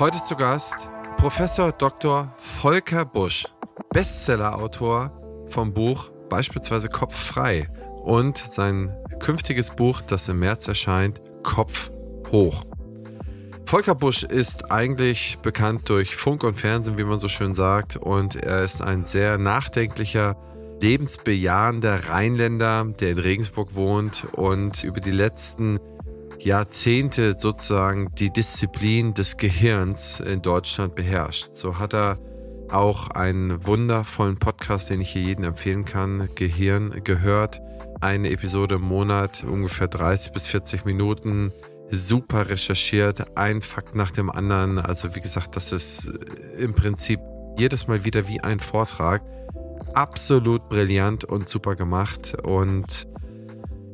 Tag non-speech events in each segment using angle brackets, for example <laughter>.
Heute zu Gast Professor Dr. Volker Busch, Bestsellerautor vom Buch beispielsweise Kopf frei und sein künftiges Buch, das im März erscheint, Kopf hoch. Volker Busch ist eigentlich bekannt durch Funk und Fernsehen, wie man so schön sagt, und er ist ein sehr nachdenklicher, lebensbejahender Rheinländer, der in Regensburg wohnt und über die letzten Jahrzehnte sozusagen die Disziplin des Gehirns in Deutschland beherrscht. So hat er auch einen wundervollen Podcast, den ich hier jedem empfehlen kann, Gehirn gehört. Eine Episode im Monat, ungefähr 30 bis 40 Minuten, super recherchiert, ein Fakt nach dem anderen. Also wie gesagt, das ist im Prinzip jedes Mal wieder wie ein Vortrag. Absolut brillant und super gemacht und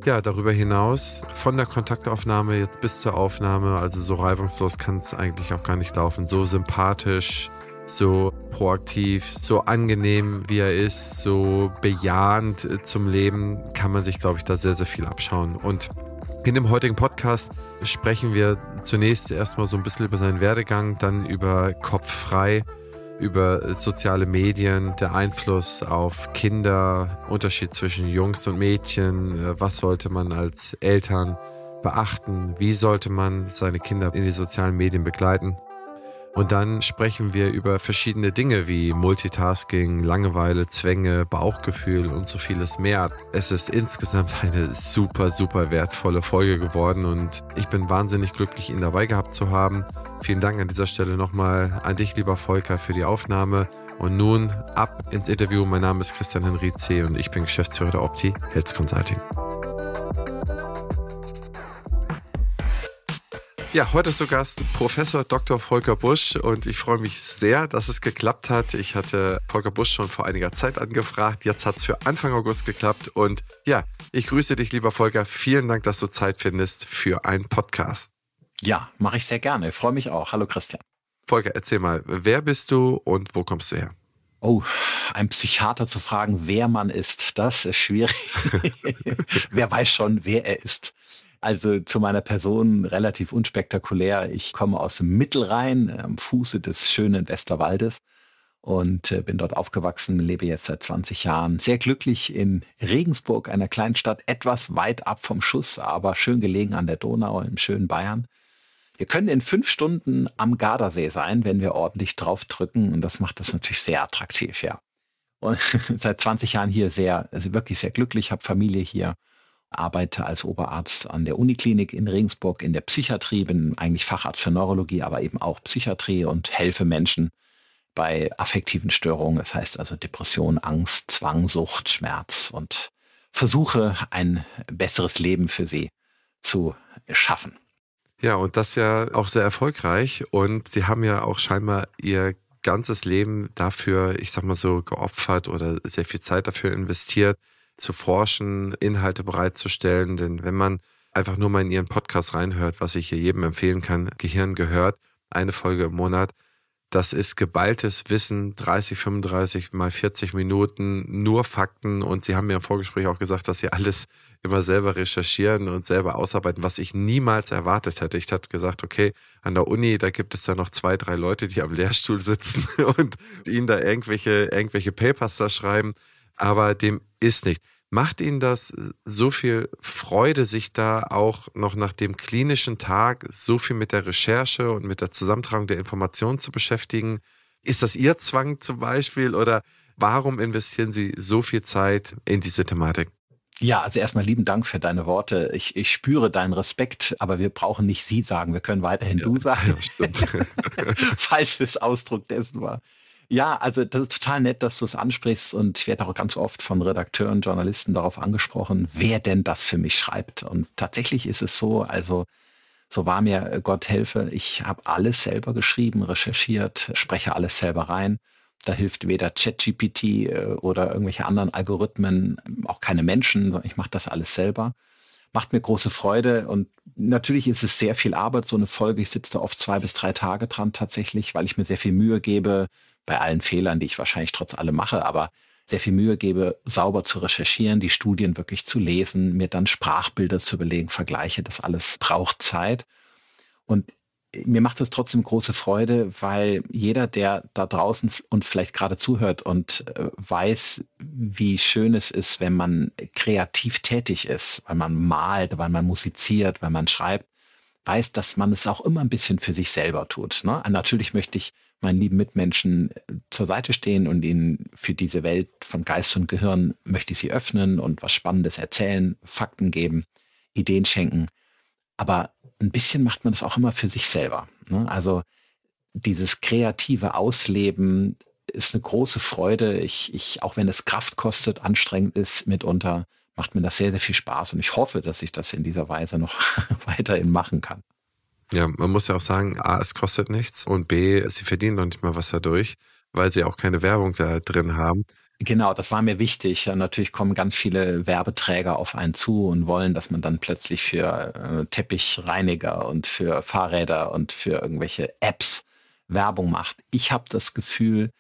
ja, darüber hinaus von der Kontaktaufnahme jetzt bis zur Aufnahme, also so reibungslos kann es eigentlich auch gar nicht laufen. So sympathisch, so proaktiv, so angenehm wie er ist, so bejahend zum Leben, kann man sich, glaube ich, da sehr, sehr viel abschauen. Und in dem heutigen Podcast sprechen wir zunächst erstmal so ein bisschen über seinen Werdegang, dann über Kopf frei über soziale Medien, der Einfluss auf Kinder, Unterschied zwischen Jungs und Mädchen, äh, was sollte man als Eltern beachten, wie sollte man seine Kinder in die sozialen Medien begleiten. Und dann sprechen wir über verschiedene Dinge wie Multitasking, Langeweile, Zwänge, Bauchgefühl und so vieles mehr. Es ist insgesamt eine super, super wertvolle Folge geworden und ich bin wahnsinnig glücklich, ihn dabei gehabt zu haben. Vielen Dank an dieser Stelle nochmal an dich, lieber Volker, für die Aufnahme. Und nun ab ins Interview. Mein Name ist Christian Henry C. und ich bin Geschäftsführer der Opti Health Consulting. Ja, heute zu Gast Professor Dr. Volker Busch und ich freue mich sehr, dass es geklappt hat. Ich hatte Volker Busch schon vor einiger Zeit angefragt. Jetzt hat es für Anfang August geklappt und ja, ich grüße dich, lieber Volker. Vielen Dank, dass du Zeit findest für einen Podcast. Ja, mache ich sehr gerne. Ich freue mich auch. Hallo Christian. Volker, erzähl mal, wer bist du und wo kommst du her? Oh, ein Psychiater zu fragen, wer man ist, das ist schwierig. <laughs> <laughs> wer weiß schon, wer er ist. Also zu meiner Person relativ unspektakulär. Ich komme aus dem Mittelrhein, am Fuße des schönen Westerwaldes und äh, bin dort aufgewachsen, lebe jetzt seit 20 Jahren sehr glücklich in Regensburg, einer kleinen Stadt, etwas weit ab vom Schuss, aber schön gelegen an der Donau im schönen Bayern. Wir können in fünf Stunden am Gardasee sein, wenn wir ordentlich draufdrücken und das macht das natürlich sehr attraktiv, ja. Und <laughs> seit 20 Jahren hier sehr, also wirklich sehr glücklich, habe Familie hier arbeite als Oberarzt an der Uniklinik in Regensburg in der Psychiatrie, bin eigentlich Facharzt für Neurologie, aber eben auch Psychiatrie und helfe Menschen bei affektiven Störungen, das heißt also Depression, Angst, Zwang, Sucht, Schmerz und versuche ein besseres Leben für sie zu schaffen. Ja, und das ja auch sehr erfolgreich. Und Sie haben ja auch scheinbar Ihr ganzes Leben dafür, ich sag mal so, geopfert oder sehr viel Zeit dafür investiert, zu forschen, Inhalte bereitzustellen. Denn wenn man einfach nur mal in Ihren Podcast reinhört, was ich hier jedem empfehlen kann, Gehirn gehört, eine Folge im Monat, das ist geballtes Wissen, 30, 35 mal 40 Minuten, nur Fakten. Und Sie haben mir im Vorgespräch auch gesagt, dass Sie alles immer selber recherchieren und selber ausarbeiten, was ich niemals erwartet hätte. Ich hatte gesagt, okay, an der Uni, da gibt es da noch zwei, drei Leute, die am Lehrstuhl sitzen <laughs> und Ihnen da irgendwelche, irgendwelche Papers da schreiben aber dem ist nicht. Macht Ihnen das so viel Freude, sich da auch noch nach dem klinischen Tag so viel mit der Recherche und mit der Zusammentragung der Informationen zu beschäftigen? Ist das Ihr Zwang zum Beispiel oder warum investieren Sie so viel Zeit in diese Thematik? Ja, also erstmal lieben Dank für deine Worte. Ich, ich spüre deinen Respekt, aber wir brauchen nicht Sie sagen. Wir können weiterhin ja, du sagen, ja, <laughs> falls es Ausdruck dessen war. Ja, also das ist total nett, dass du es ansprichst und ich werde auch ganz oft von Redakteuren, Journalisten darauf angesprochen, wer denn das für mich schreibt. Und tatsächlich ist es so, also so war mir äh, Gott helfe, ich habe alles selber geschrieben, recherchiert, spreche alles selber rein. Da hilft weder ChatGPT äh, oder irgendwelche anderen Algorithmen, auch keine Menschen, ich mache das alles selber. Macht mir große Freude und natürlich ist es sehr viel Arbeit, so eine Folge. Ich sitze da oft zwei bis drei Tage dran tatsächlich, weil ich mir sehr viel Mühe gebe, bei allen Fehlern, die ich wahrscheinlich trotz allem mache, aber sehr viel Mühe gebe, sauber zu recherchieren, die Studien wirklich zu lesen, mir dann Sprachbilder zu belegen, Vergleiche, das alles braucht Zeit. Und mir macht es trotzdem große Freude, weil jeder, der da draußen uns vielleicht gerade zuhört und äh, weiß, wie schön es ist, wenn man kreativ tätig ist, weil man malt, weil man musiziert, weil man schreibt, weiß, dass man es auch immer ein bisschen für sich selber tut. Ne? Natürlich möchte ich meinen lieben Mitmenschen äh, zur Seite stehen und ihnen für diese Welt von Geist und Gehirn möchte ich sie öffnen und was Spannendes erzählen, Fakten geben, Ideen schenken. Aber ein bisschen macht man das auch immer für sich selber. Ne? Also dieses kreative Ausleben ist eine große Freude. Ich, ich, auch wenn es Kraft kostet, anstrengend ist mitunter, macht mir das sehr, sehr viel Spaß. Und ich hoffe, dass ich das in dieser Weise noch <laughs> weiterhin machen kann. Ja, man muss ja auch sagen, A, es kostet nichts und B, sie verdienen noch nicht mal was dadurch, weil sie auch keine Werbung da drin haben. Genau, das war mir wichtig. Natürlich kommen ganz viele Werbeträger auf einen zu und wollen, dass man dann plötzlich für äh, Teppichreiniger und für Fahrräder und für irgendwelche Apps Werbung macht. Ich habe das Gefühl,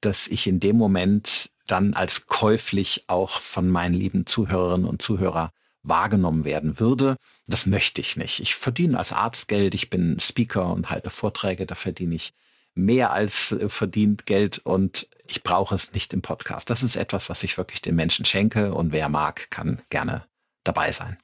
dass ich in dem Moment dann als käuflich auch von meinen lieben Zuhörerinnen und Zuhörern wahrgenommen werden würde. Das möchte ich nicht. Ich verdiene als Arzt Geld, ich bin Speaker und halte Vorträge, da verdiene ich mehr als äh, verdient Geld und ich brauche es nicht im Podcast. Das ist etwas, was ich wirklich den Menschen schenke und wer mag, kann gerne dabei sein.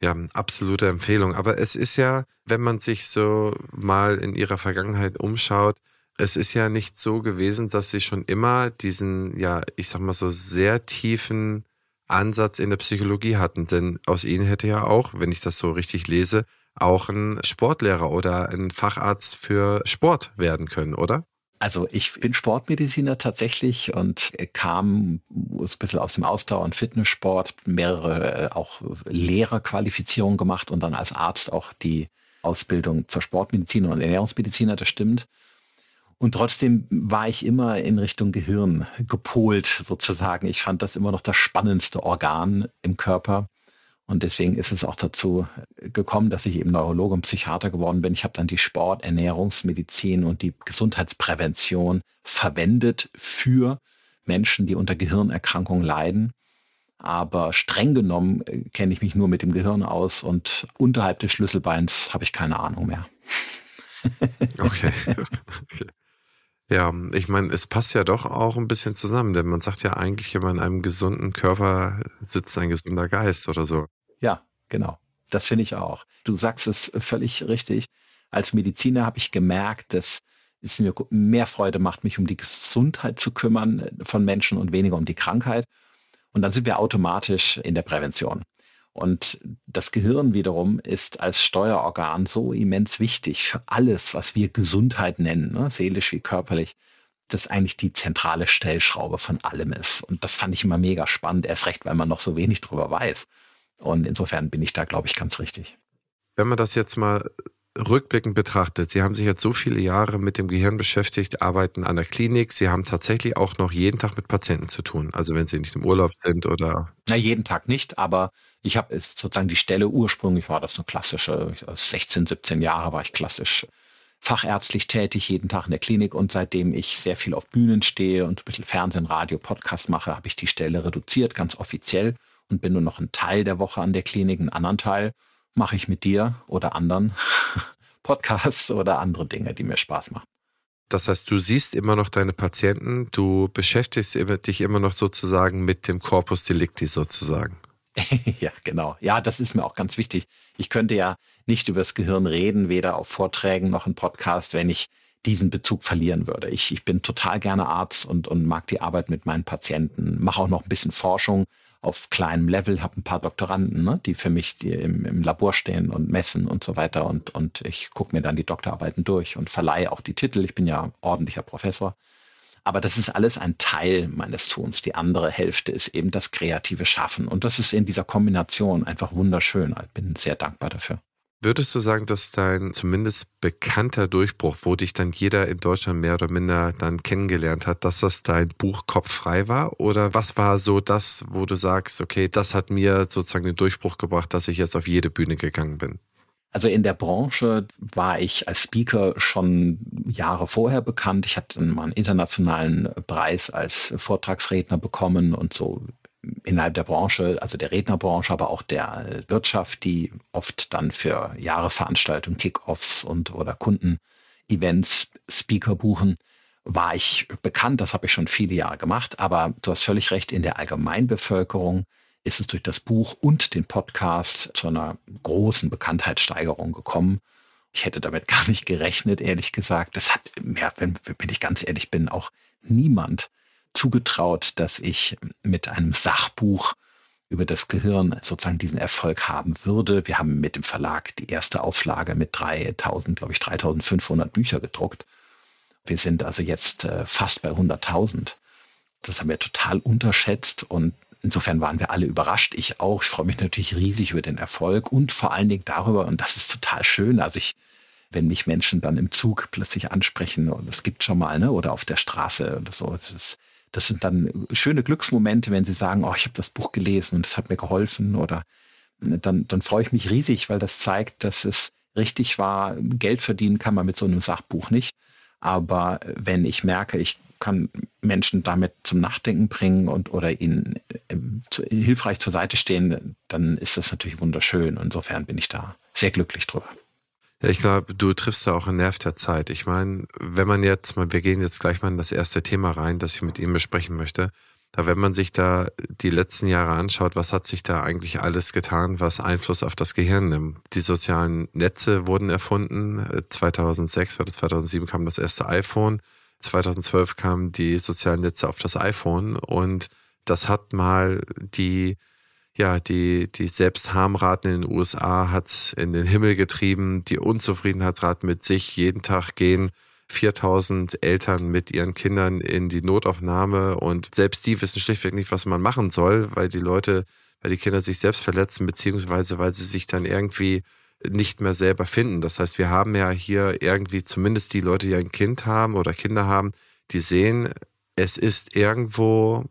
Ja, absolute Empfehlung. Aber es ist ja, wenn man sich so mal in ihrer Vergangenheit umschaut, es ist ja nicht so gewesen, dass sie schon immer diesen, ja, ich sag mal so sehr tiefen Ansatz in der Psychologie hatten. Denn aus ihnen hätte ja auch, wenn ich das so richtig lese, auch ein Sportlehrer oder ein Facharzt für Sport werden können, oder? Also ich bin Sportmediziner tatsächlich und kam ein bisschen aus dem Ausdauer- und Fitnesssport, mehrere äh, auch Lehrerqualifizierungen gemacht und dann als Arzt auch die Ausbildung zur Sportmediziner und Ernährungsmediziner, das stimmt. Und trotzdem war ich immer in Richtung Gehirn gepolt sozusagen. Ich fand das immer noch das spannendste Organ im Körper. Und deswegen ist es auch dazu gekommen, dass ich eben Neurologe und Psychiater geworden bin. Ich habe dann die Sport, Ernährungsmedizin und die Gesundheitsprävention verwendet für Menschen, die unter Gehirnerkrankungen leiden. Aber streng genommen äh, kenne ich mich nur mit dem Gehirn aus und unterhalb des Schlüsselbeins habe ich keine Ahnung mehr. okay. <laughs> okay. Ja, ich meine, es passt ja doch auch ein bisschen zusammen, denn man sagt ja eigentlich immer, in einem gesunden Körper sitzt ein gesunder Geist oder so. Ja, genau. Das finde ich auch. Du sagst es völlig richtig. Als Mediziner habe ich gemerkt, dass es mir mehr Freude macht, mich um die Gesundheit zu kümmern von Menschen und weniger um die Krankheit. Und dann sind wir automatisch in der Prävention. Und das Gehirn wiederum ist als Steuerorgan so immens wichtig für alles, was wir Gesundheit nennen, ne? seelisch wie körperlich, das eigentlich die zentrale Stellschraube von allem ist. Und das fand ich immer mega spannend, erst recht, weil man noch so wenig drüber weiß. Und insofern bin ich da, glaube ich, ganz richtig. Wenn man das jetzt mal rückblickend betrachtet, Sie haben sich jetzt so viele Jahre mit dem Gehirn beschäftigt, arbeiten an der Klinik. Sie haben tatsächlich auch noch jeden Tag mit Patienten zu tun. Also wenn Sie nicht im Urlaub sind oder. Na, jeden Tag nicht, aber ich habe sozusagen die Stelle ursprünglich war das eine klassische, 16, 17 Jahre war ich klassisch fachärztlich tätig, jeden Tag in der Klinik und seitdem ich sehr viel auf Bühnen stehe und ein bisschen Fernsehen, Radio, Podcast mache, habe ich die Stelle reduziert, ganz offiziell und bin nur noch ein Teil der Woche an der Klinik, einen anderen Teil mache ich mit dir oder anderen <laughs> Podcasts oder andere Dinge, die mir Spaß machen. Das heißt, du siehst immer noch deine Patienten, du beschäftigst dich immer noch sozusagen mit dem Corpus Delicti sozusagen. <laughs> ja, genau. Ja, das ist mir auch ganz wichtig. Ich könnte ja nicht über das Gehirn reden, weder auf Vorträgen noch im Podcast, wenn ich diesen Bezug verlieren würde. Ich, ich bin total gerne Arzt und, und mag die Arbeit mit meinen Patienten, mache auch noch ein bisschen Forschung, auf kleinem Level, habe ein paar Doktoranden, ne, die für mich die im, im Labor stehen und messen und so weiter. Und, und ich gucke mir dann die Doktorarbeiten durch und verleihe auch die Titel. Ich bin ja ordentlicher Professor. Aber das ist alles ein Teil meines Tuns. Die andere Hälfte ist eben das kreative Schaffen. Und das ist in dieser Kombination einfach wunderschön. Ich bin sehr dankbar dafür. Würdest du sagen, dass dein zumindest bekannter Durchbruch, wo dich dann jeder in Deutschland mehr oder minder dann kennengelernt hat, dass das dein Buch Kopf frei war? Oder was war so das, wo du sagst, okay, das hat mir sozusagen den Durchbruch gebracht, dass ich jetzt auf jede Bühne gegangen bin? Also in der Branche war ich als Speaker schon Jahre vorher bekannt. Ich hatte mal einen internationalen Preis als Vortragsredner bekommen und so innerhalb der Branche, also der Rednerbranche, aber auch der Wirtschaft, die oft dann für Jahresveranstaltungen, Kickoffs und oder Kundenevents Speaker buchen, war ich bekannt. Das habe ich schon viele Jahre gemacht. Aber du hast völlig recht, in der Allgemeinbevölkerung ist es durch das Buch und den Podcast zu einer großen Bekanntheitssteigerung gekommen. Ich hätte damit <laughs> gar nicht gerechnet, ehrlich gesagt. Das hat mir, wenn, wenn ich ganz ehrlich bin, auch niemand zugetraut, dass ich mit einem Sachbuch über das Gehirn sozusagen diesen Erfolg haben würde. Wir haben mit dem Verlag die erste Auflage mit 3000, glaube ich, 3500 Bücher gedruckt. Wir sind also jetzt äh, fast bei 100.000. Das haben wir total unterschätzt und insofern waren wir alle überrascht. Ich auch. Ich freue mich natürlich riesig über den Erfolg und vor allen Dingen darüber, und das ist total schön, also ich, wenn mich Menschen dann im Zug plötzlich ansprechen und es gibt schon mal, ne, oder auf der Straße oder so, das ist, das sind dann schöne Glücksmomente, wenn sie sagen, oh, ich habe das Buch gelesen und es hat mir geholfen oder ne, dann, dann freue ich mich riesig, weil das zeigt, dass es richtig war. Geld verdienen kann man mit so einem Sachbuch nicht. Aber wenn ich merke, ich kann Menschen damit zum Nachdenken bringen und oder ihnen äh, zu, hilfreich zur Seite stehen, dann ist das natürlich wunderschön. Insofern bin ich da sehr glücklich drüber. Ja, ich glaube, du triffst da auch einen Nerv der Zeit. Ich meine, wenn man jetzt mal, wir gehen jetzt gleich mal in das erste Thema rein, das ich mit ihm besprechen möchte. Da, wenn man sich da die letzten Jahre anschaut, was hat sich da eigentlich alles getan, was Einfluss auf das Gehirn nimmt? Die sozialen Netze wurden erfunden. 2006 oder 2007 kam das erste iPhone. 2012 kamen die sozialen Netze auf das iPhone und das hat mal die ja, die, die Selbstharmraten in den USA hat in den Himmel getrieben. Die Unzufriedenheitsraten mit sich. Jeden Tag gehen 4000 Eltern mit ihren Kindern in die Notaufnahme und selbst die wissen schlichtweg nicht, was man machen soll, weil die Leute, weil die Kinder sich selbst verletzen, beziehungsweise weil sie sich dann irgendwie nicht mehr selber finden. Das heißt, wir haben ja hier irgendwie zumindest die Leute, die ein Kind haben oder Kinder haben, die sehen, es ist irgendwo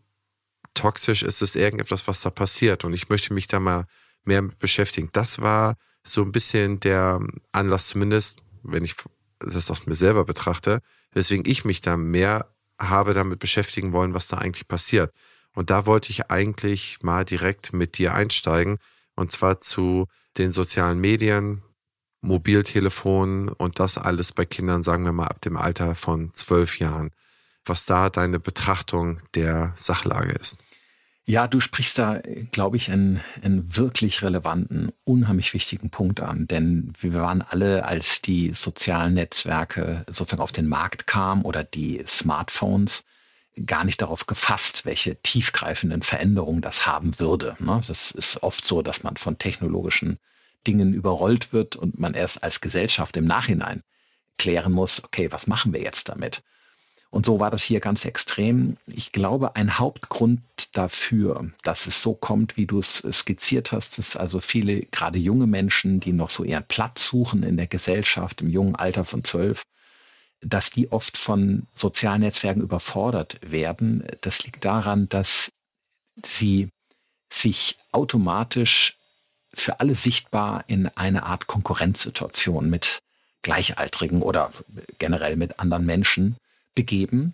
toxisch ist es irgendetwas, was da passiert. Und ich möchte mich da mal mehr mit beschäftigen. Das war so ein bisschen der Anlass, zumindest, wenn ich das aus mir selber betrachte, weswegen ich mich da mehr habe damit beschäftigen wollen, was da eigentlich passiert. Und da wollte ich eigentlich mal direkt mit dir einsteigen. Und zwar zu den sozialen Medien, Mobiltelefonen und das alles bei Kindern, sagen wir mal, ab dem Alter von zwölf Jahren was da deine Betrachtung der Sachlage ist. Ja, du sprichst da, glaube ich, einen, einen wirklich relevanten, unheimlich wichtigen Punkt an. Denn wir waren alle, als die sozialen Netzwerke sozusagen auf den Markt kamen oder die Smartphones, gar nicht darauf gefasst, welche tiefgreifenden Veränderungen das haben würde. Ne? Das ist oft so, dass man von technologischen Dingen überrollt wird und man erst als Gesellschaft im Nachhinein klären muss, okay, was machen wir jetzt damit? Und so war das hier ganz extrem. Ich glaube, ein Hauptgrund dafür, dass es so kommt, wie du es skizziert hast, ist also viele, gerade junge Menschen, die noch so ihren Platz suchen in der Gesellschaft im jungen Alter von zwölf, dass die oft von sozialen Netzwerken überfordert werden. Das liegt daran, dass sie sich automatisch für alle sichtbar in eine Art Konkurrenzsituation mit Gleichaltrigen oder generell mit anderen Menschen begeben,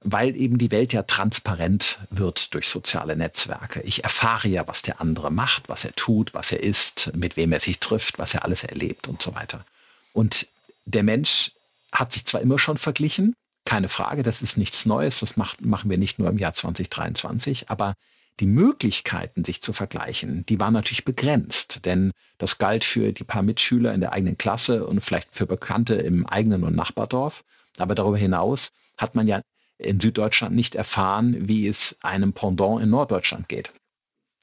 weil eben die Welt ja transparent wird durch soziale Netzwerke. Ich erfahre ja, was der andere macht, was er tut, was er isst, mit wem er sich trifft, was er alles erlebt und so weiter. Und der Mensch hat sich zwar immer schon verglichen, keine Frage, das ist nichts Neues, das macht, machen wir nicht nur im Jahr 2023, aber die Möglichkeiten, sich zu vergleichen, die waren natürlich begrenzt, denn das galt für die paar Mitschüler in der eigenen Klasse und vielleicht für Bekannte im eigenen und Nachbardorf. Aber darüber hinaus hat man ja in Süddeutschland nicht erfahren, wie es einem Pendant in Norddeutschland geht.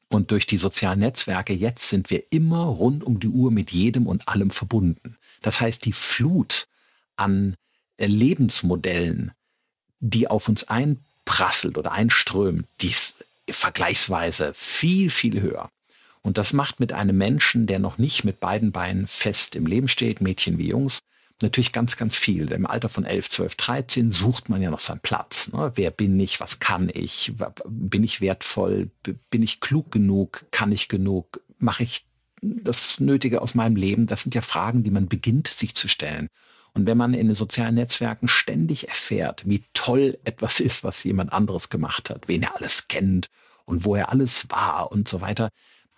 Und durch die sozialen Netzwerke jetzt sind wir immer rund um die Uhr mit jedem und allem verbunden. Das heißt, die Flut an Lebensmodellen, die auf uns einprasselt oder einströmt, die ist vergleichsweise viel, viel höher. Und das macht mit einem Menschen, der noch nicht mit beiden Beinen fest im Leben steht, Mädchen wie Jungs, natürlich ganz, ganz viel. Im Alter von 11, 12, 13 sucht man ja noch seinen Platz. Ne? Wer bin ich? Was kann ich? Bin ich wertvoll? Bin ich klug genug? Kann ich genug? Mache ich das Nötige aus meinem Leben? Das sind ja Fragen, die man beginnt sich zu stellen. Und wenn man in den sozialen Netzwerken ständig erfährt, wie toll etwas ist, was jemand anderes gemacht hat, wen er alles kennt und wo er alles war und so weiter,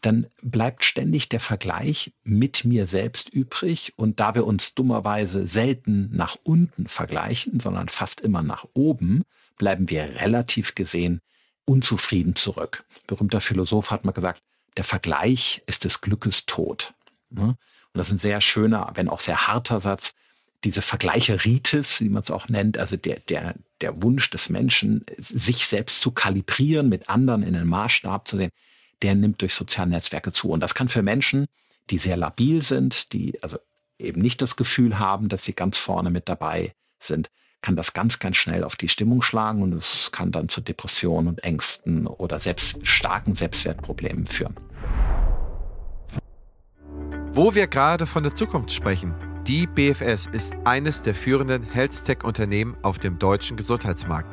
dann bleibt ständig der Vergleich mit mir selbst übrig. Und da wir uns dummerweise selten nach unten vergleichen, sondern fast immer nach oben, bleiben wir relativ gesehen unzufrieden zurück. Berühmter Philosoph hat mal gesagt, der Vergleich ist des Glückes Tod. Ne? Und das ist ein sehr schöner, wenn auch sehr harter Satz. Diese Vergleicheritis, wie man es auch nennt, also der, der, der Wunsch des Menschen, sich selbst zu kalibrieren, mit anderen in den Maßstab zu sehen, der nimmt durch soziale Netzwerke zu. Und das kann für Menschen, die sehr labil sind, die also eben nicht das Gefühl haben, dass sie ganz vorne mit dabei sind, kann das ganz, ganz schnell auf die Stimmung schlagen und es kann dann zu Depressionen und Ängsten oder selbst starken Selbstwertproblemen führen. Wo wir gerade von der Zukunft sprechen, die BFS ist eines der führenden Health-Tech-Unternehmen auf dem deutschen Gesundheitsmarkt.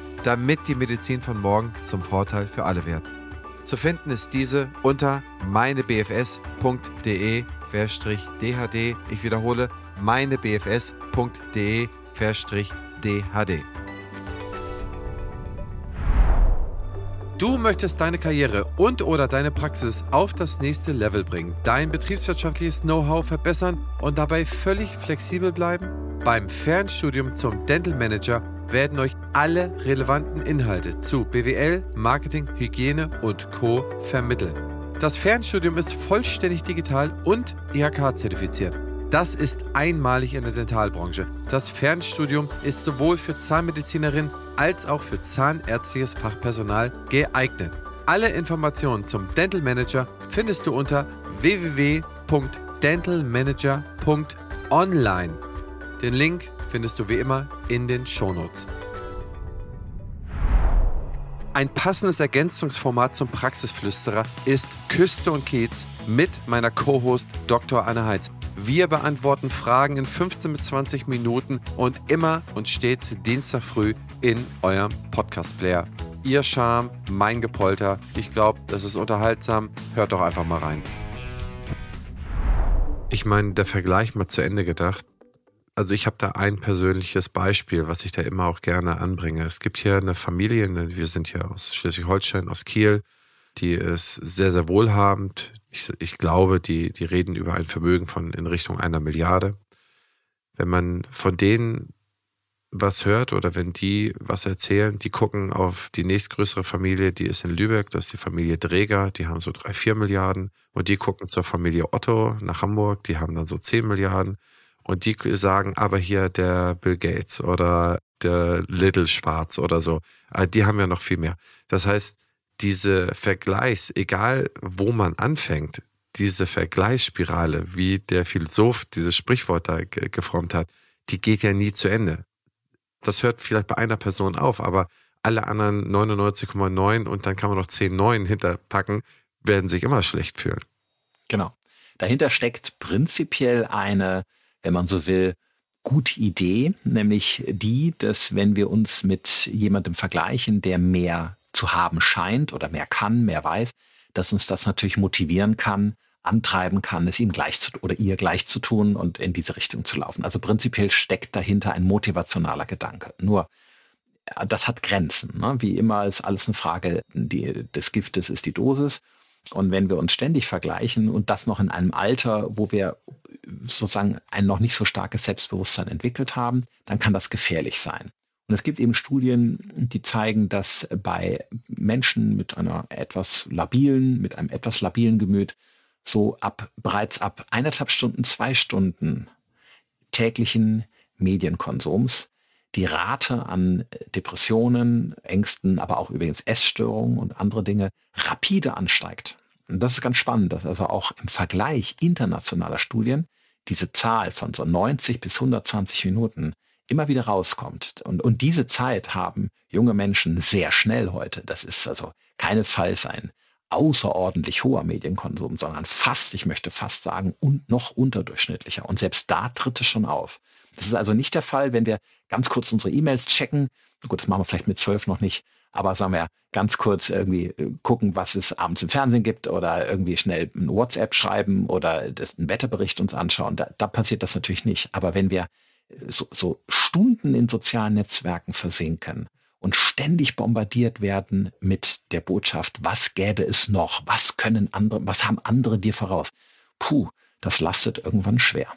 damit die Medizin von morgen zum Vorteil für alle wird. Zu finden ist diese unter meinebfs.de-dhd. Ich wiederhole, meinebfs.de-dhd. Du möchtest deine Karriere und oder deine Praxis auf das nächste Level bringen, dein betriebswirtschaftliches Know-how verbessern und dabei völlig flexibel bleiben? Beim Fernstudium zum Dental Manager werden euch alle relevanten Inhalte zu BWL, Marketing, Hygiene und Co. vermittelt. Das Fernstudium ist vollständig digital und IHK-zertifiziert. Das ist einmalig in der Dentalbranche. Das Fernstudium ist sowohl für Zahnmedizinerinnen als auch für zahnärztliches Fachpersonal geeignet. Alle Informationen zum Dental Manager findest du unter www.dentalmanager.online. Den Link findest du wie immer in den Shownotes. Ein passendes Ergänzungsformat zum Praxisflüsterer ist Küste und Kiez mit meiner Co-Host Dr. Anne Heitz. Wir beantworten Fragen in 15 bis 20 Minuten und immer und stets Dienstag früh in eurem Podcast-Player. Ihr Charme, mein Gepolter. Ich glaube, das ist unterhaltsam. Hört doch einfach mal rein. Ich meine, der Vergleich mal zu Ende gedacht also ich habe da ein persönliches Beispiel, was ich da immer auch gerne anbringe. Es gibt hier eine Familie, ne, wir sind hier aus Schleswig-Holstein, aus Kiel, die ist sehr, sehr wohlhabend. Ich, ich glaube, die, die reden über ein Vermögen von in Richtung einer Milliarde. Wenn man von denen was hört oder wenn die was erzählen, die gucken auf die nächstgrößere Familie, die ist in Lübeck, das ist die Familie Dreger, die haben so drei, vier Milliarden. Und die gucken zur Familie Otto nach Hamburg, die haben dann so zehn Milliarden. Und die sagen aber hier der Bill Gates oder der Little Schwarz oder so, äh, die haben ja noch viel mehr. Das heißt, diese Vergleichs, egal wo man anfängt, diese Vergleichsspirale, wie der Philosoph dieses Sprichwort da geformt hat, die geht ja nie zu Ende. Das hört vielleicht bei einer Person auf, aber alle anderen 99,9 und dann kann man noch 10,9 hinterpacken, werden sich immer schlecht fühlen. Genau. Dahinter steckt prinzipiell eine wenn man so will, gute Idee, nämlich die, dass wenn wir uns mit jemandem vergleichen, der mehr zu haben scheint oder mehr kann, mehr weiß, dass uns das natürlich motivieren kann, antreiben kann, es ihm gleich zu oder ihr gleich zu tun und in diese Richtung zu laufen. Also prinzipiell steckt dahinter ein motivationaler Gedanke. Nur das hat Grenzen. Ne? Wie immer ist alles eine Frage die, des Giftes ist die Dosis. Und wenn wir uns ständig vergleichen und das noch in einem Alter, wo wir sozusagen ein noch nicht so starkes Selbstbewusstsein entwickelt haben, dann kann das gefährlich sein. Und es gibt eben Studien, die zeigen, dass bei Menschen mit einer etwas labilen, mit einem etwas labilen Gemüt so ab bereits ab eineinhalb Stunden, zwei Stunden täglichen Medienkonsums die Rate an Depressionen, Ängsten, aber auch übrigens Essstörungen und andere Dinge rapide ansteigt. Und das ist ganz spannend, dass also auch im Vergleich internationaler Studien diese Zahl von so 90 bis 120 Minuten immer wieder rauskommt. Und, und diese Zeit haben junge Menschen sehr schnell heute. Das ist also keinesfalls ein außerordentlich hoher Medienkonsum, sondern fast, ich möchte fast sagen, und noch unterdurchschnittlicher. Und selbst da tritt es schon auf. Das ist also nicht der Fall, wenn wir ganz kurz unsere E-Mails checken. Gut, das machen wir vielleicht mit zwölf noch nicht, aber sagen wir ganz kurz irgendwie äh, gucken, was es abends im Fernsehen gibt oder irgendwie schnell ein WhatsApp schreiben oder einen Wetterbericht uns anschauen. Da, da passiert das natürlich nicht. Aber wenn wir so, so Stunden in sozialen Netzwerken versinken und ständig bombardiert werden mit der Botschaft, was gäbe es noch, was können andere, was haben andere dir voraus. Puh, das lastet irgendwann schwer.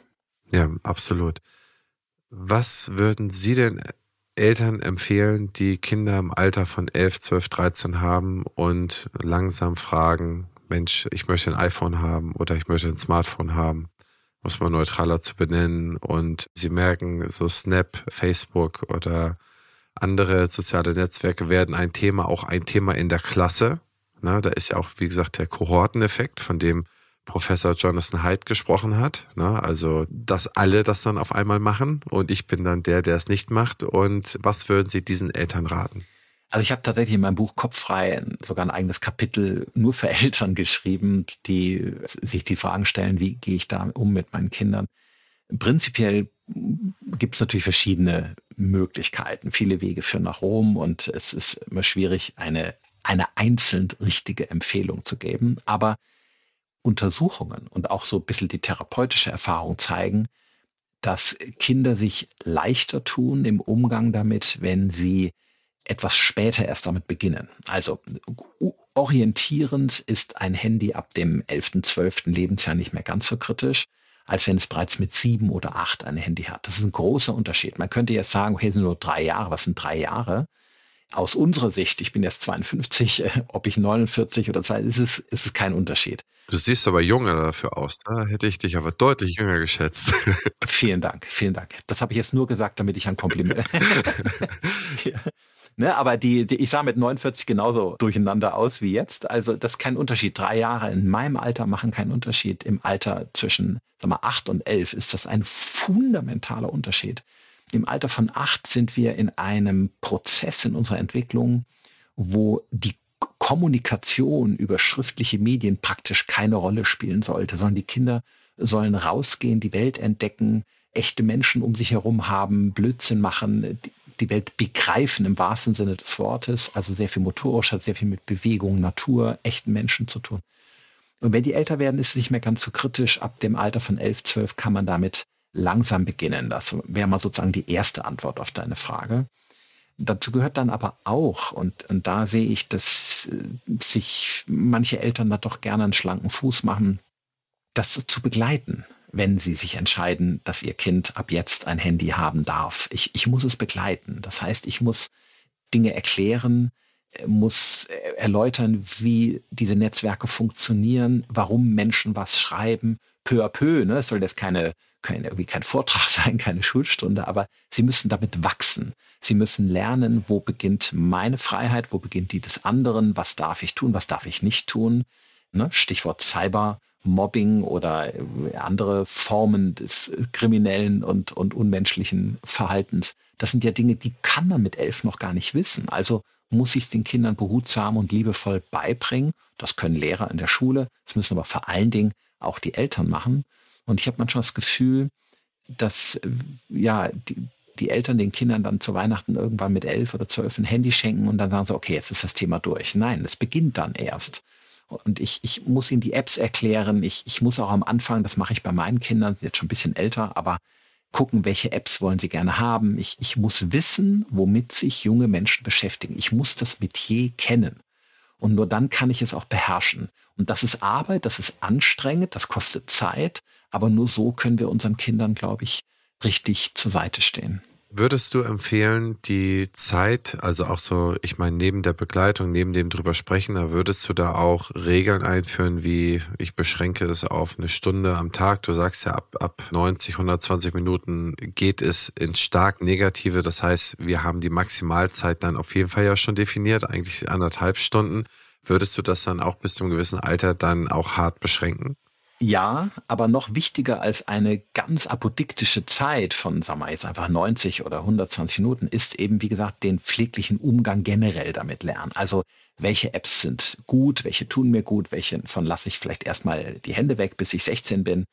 Ja, absolut. Was würden Sie denn Eltern empfehlen, die Kinder im Alter von 11, 12, 13 haben und langsam fragen, Mensch, ich möchte ein iPhone haben oder ich möchte ein Smartphone haben? muss man neutraler zu benennen. Und sie merken, so Snap, Facebook oder andere soziale Netzwerke werden ein Thema, auch ein Thema in der Klasse. Na, da ist ja auch, wie gesagt, der Kohorteneffekt, von dem Professor Jonathan Haidt gesprochen hat. Na, also, dass alle das dann auf einmal machen und ich bin dann der, der es nicht macht. Und was würden Sie diesen Eltern raten? Also ich habe tatsächlich in meinem Buch Kopffrei sogar ein eigenes Kapitel nur für Eltern geschrieben, die sich die Fragen stellen, wie gehe ich da um mit meinen Kindern. Prinzipiell gibt es natürlich verschiedene Möglichkeiten. Viele Wege führen nach Rom und es ist immer schwierig, eine, eine einzeln richtige Empfehlung zu geben. Aber Untersuchungen und auch so ein bisschen die therapeutische Erfahrung zeigen, dass Kinder sich leichter tun im Umgang damit, wenn sie etwas später erst damit beginnen. Also orientierend ist ein Handy ab dem 11., 12. Lebensjahr nicht mehr ganz so kritisch, als wenn es bereits mit sieben oder acht ein Handy hat. Das ist ein großer Unterschied. Man könnte jetzt sagen, okay, sind nur drei Jahre. Was sind drei Jahre? Aus unserer Sicht, ich bin jetzt 52, äh, ob ich 49 oder zwei, ist es, ist es kein Unterschied. Du siehst aber jünger dafür aus. Da hätte ich dich aber deutlich jünger geschätzt. <laughs> vielen Dank, vielen Dank. Das habe ich jetzt nur gesagt, damit ich ein Kompliment. <laughs> <laughs> ja. Ne, aber die, die, ich sah mit 49 genauso durcheinander aus wie jetzt. Also das ist kein Unterschied. Drei Jahre in meinem Alter machen keinen Unterschied. Im Alter zwischen sag mal, 8 und 11 ist das ein fundamentaler Unterschied. Im Alter von 8 sind wir in einem Prozess in unserer Entwicklung, wo die Kommunikation über schriftliche Medien praktisch keine Rolle spielen sollte, sondern die Kinder sollen rausgehen, die Welt entdecken, echte Menschen um sich herum haben, Blödsinn machen, die Welt begreifen im wahrsten Sinne des Wortes. Also sehr viel motorisch, hat sehr viel mit Bewegung, Natur, echten Menschen zu tun. Und wenn die älter werden, ist es nicht mehr ganz so kritisch. Ab dem Alter von 11, 12 kann man damit langsam beginnen. Das wäre mal sozusagen die erste Antwort auf deine Frage. Dazu gehört dann aber auch, und, und da sehe ich, dass äh, sich manche Eltern da doch gerne einen schlanken Fuß machen, das zu begleiten wenn sie sich entscheiden, dass ihr Kind ab jetzt ein Handy haben darf. Ich, ich muss es begleiten. Das heißt, ich muss Dinge erklären, äh, muss äh, erläutern, wie diese Netzwerke funktionieren, warum Menschen was schreiben, peu à peu. Ne? Es soll jetzt keine, kein, irgendwie kein Vortrag <laughs> sein, keine Schulstunde, aber sie müssen damit wachsen. Sie müssen lernen, wo beginnt meine Freiheit, wo beginnt die des anderen, was darf ich tun, was darf ich nicht tun. Ne? Stichwort Cyber Mobbing oder äh, andere Formen des kriminellen und, und unmenschlichen Verhaltens. Das sind ja Dinge, die kann man mit elf noch gar nicht wissen. Also muss ich den Kindern behutsam und liebevoll beibringen. Das können Lehrer in der Schule, das müssen aber vor allen Dingen auch die Eltern machen. Und ich habe manchmal das Gefühl, dass äh, ja die, die Eltern den Kindern dann zu Weihnachten irgendwann mit elf oder zwölf ein Handy schenken und dann sagen sie, okay, jetzt ist das Thema durch. Nein, es beginnt dann erst. Und ich, ich muss ihnen die Apps erklären. Ich, ich muss auch am Anfang, das mache ich bei meinen Kindern, jetzt schon ein bisschen älter, aber gucken, welche Apps wollen sie gerne haben. Ich, ich muss wissen, womit sich junge Menschen beschäftigen. Ich muss das Metier kennen. Und nur dann kann ich es auch beherrschen. Und das ist Arbeit, das ist anstrengend, das kostet Zeit, aber nur so können wir unseren Kindern, glaube ich, richtig zur Seite stehen. Würdest du empfehlen, die Zeit, also auch so, ich meine, neben der Begleitung, neben dem drüber sprechen, da würdest du da auch Regeln einführen, wie ich beschränke es auf eine Stunde am Tag. Du sagst ja, ab, ab 90, 120 Minuten geht es ins stark Negative. Das heißt, wir haben die Maximalzeit dann auf jeden Fall ja schon definiert, eigentlich anderthalb Stunden. Würdest du das dann auch bis zu einem gewissen Alter dann auch hart beschränken? Ja, aber noch wichtiger als eine ganz apodiktische Zeit von, sagen wir jetzt einfach 90 oder 120 Minuten, ist eben, wie gesagt, den pfleglichen Umgang generell damit lernen. Also welche Apps sind gut, welche tun mir gut, welche von lasse ich vielleicht erstmal die Hände weg, bis ich 16 bin.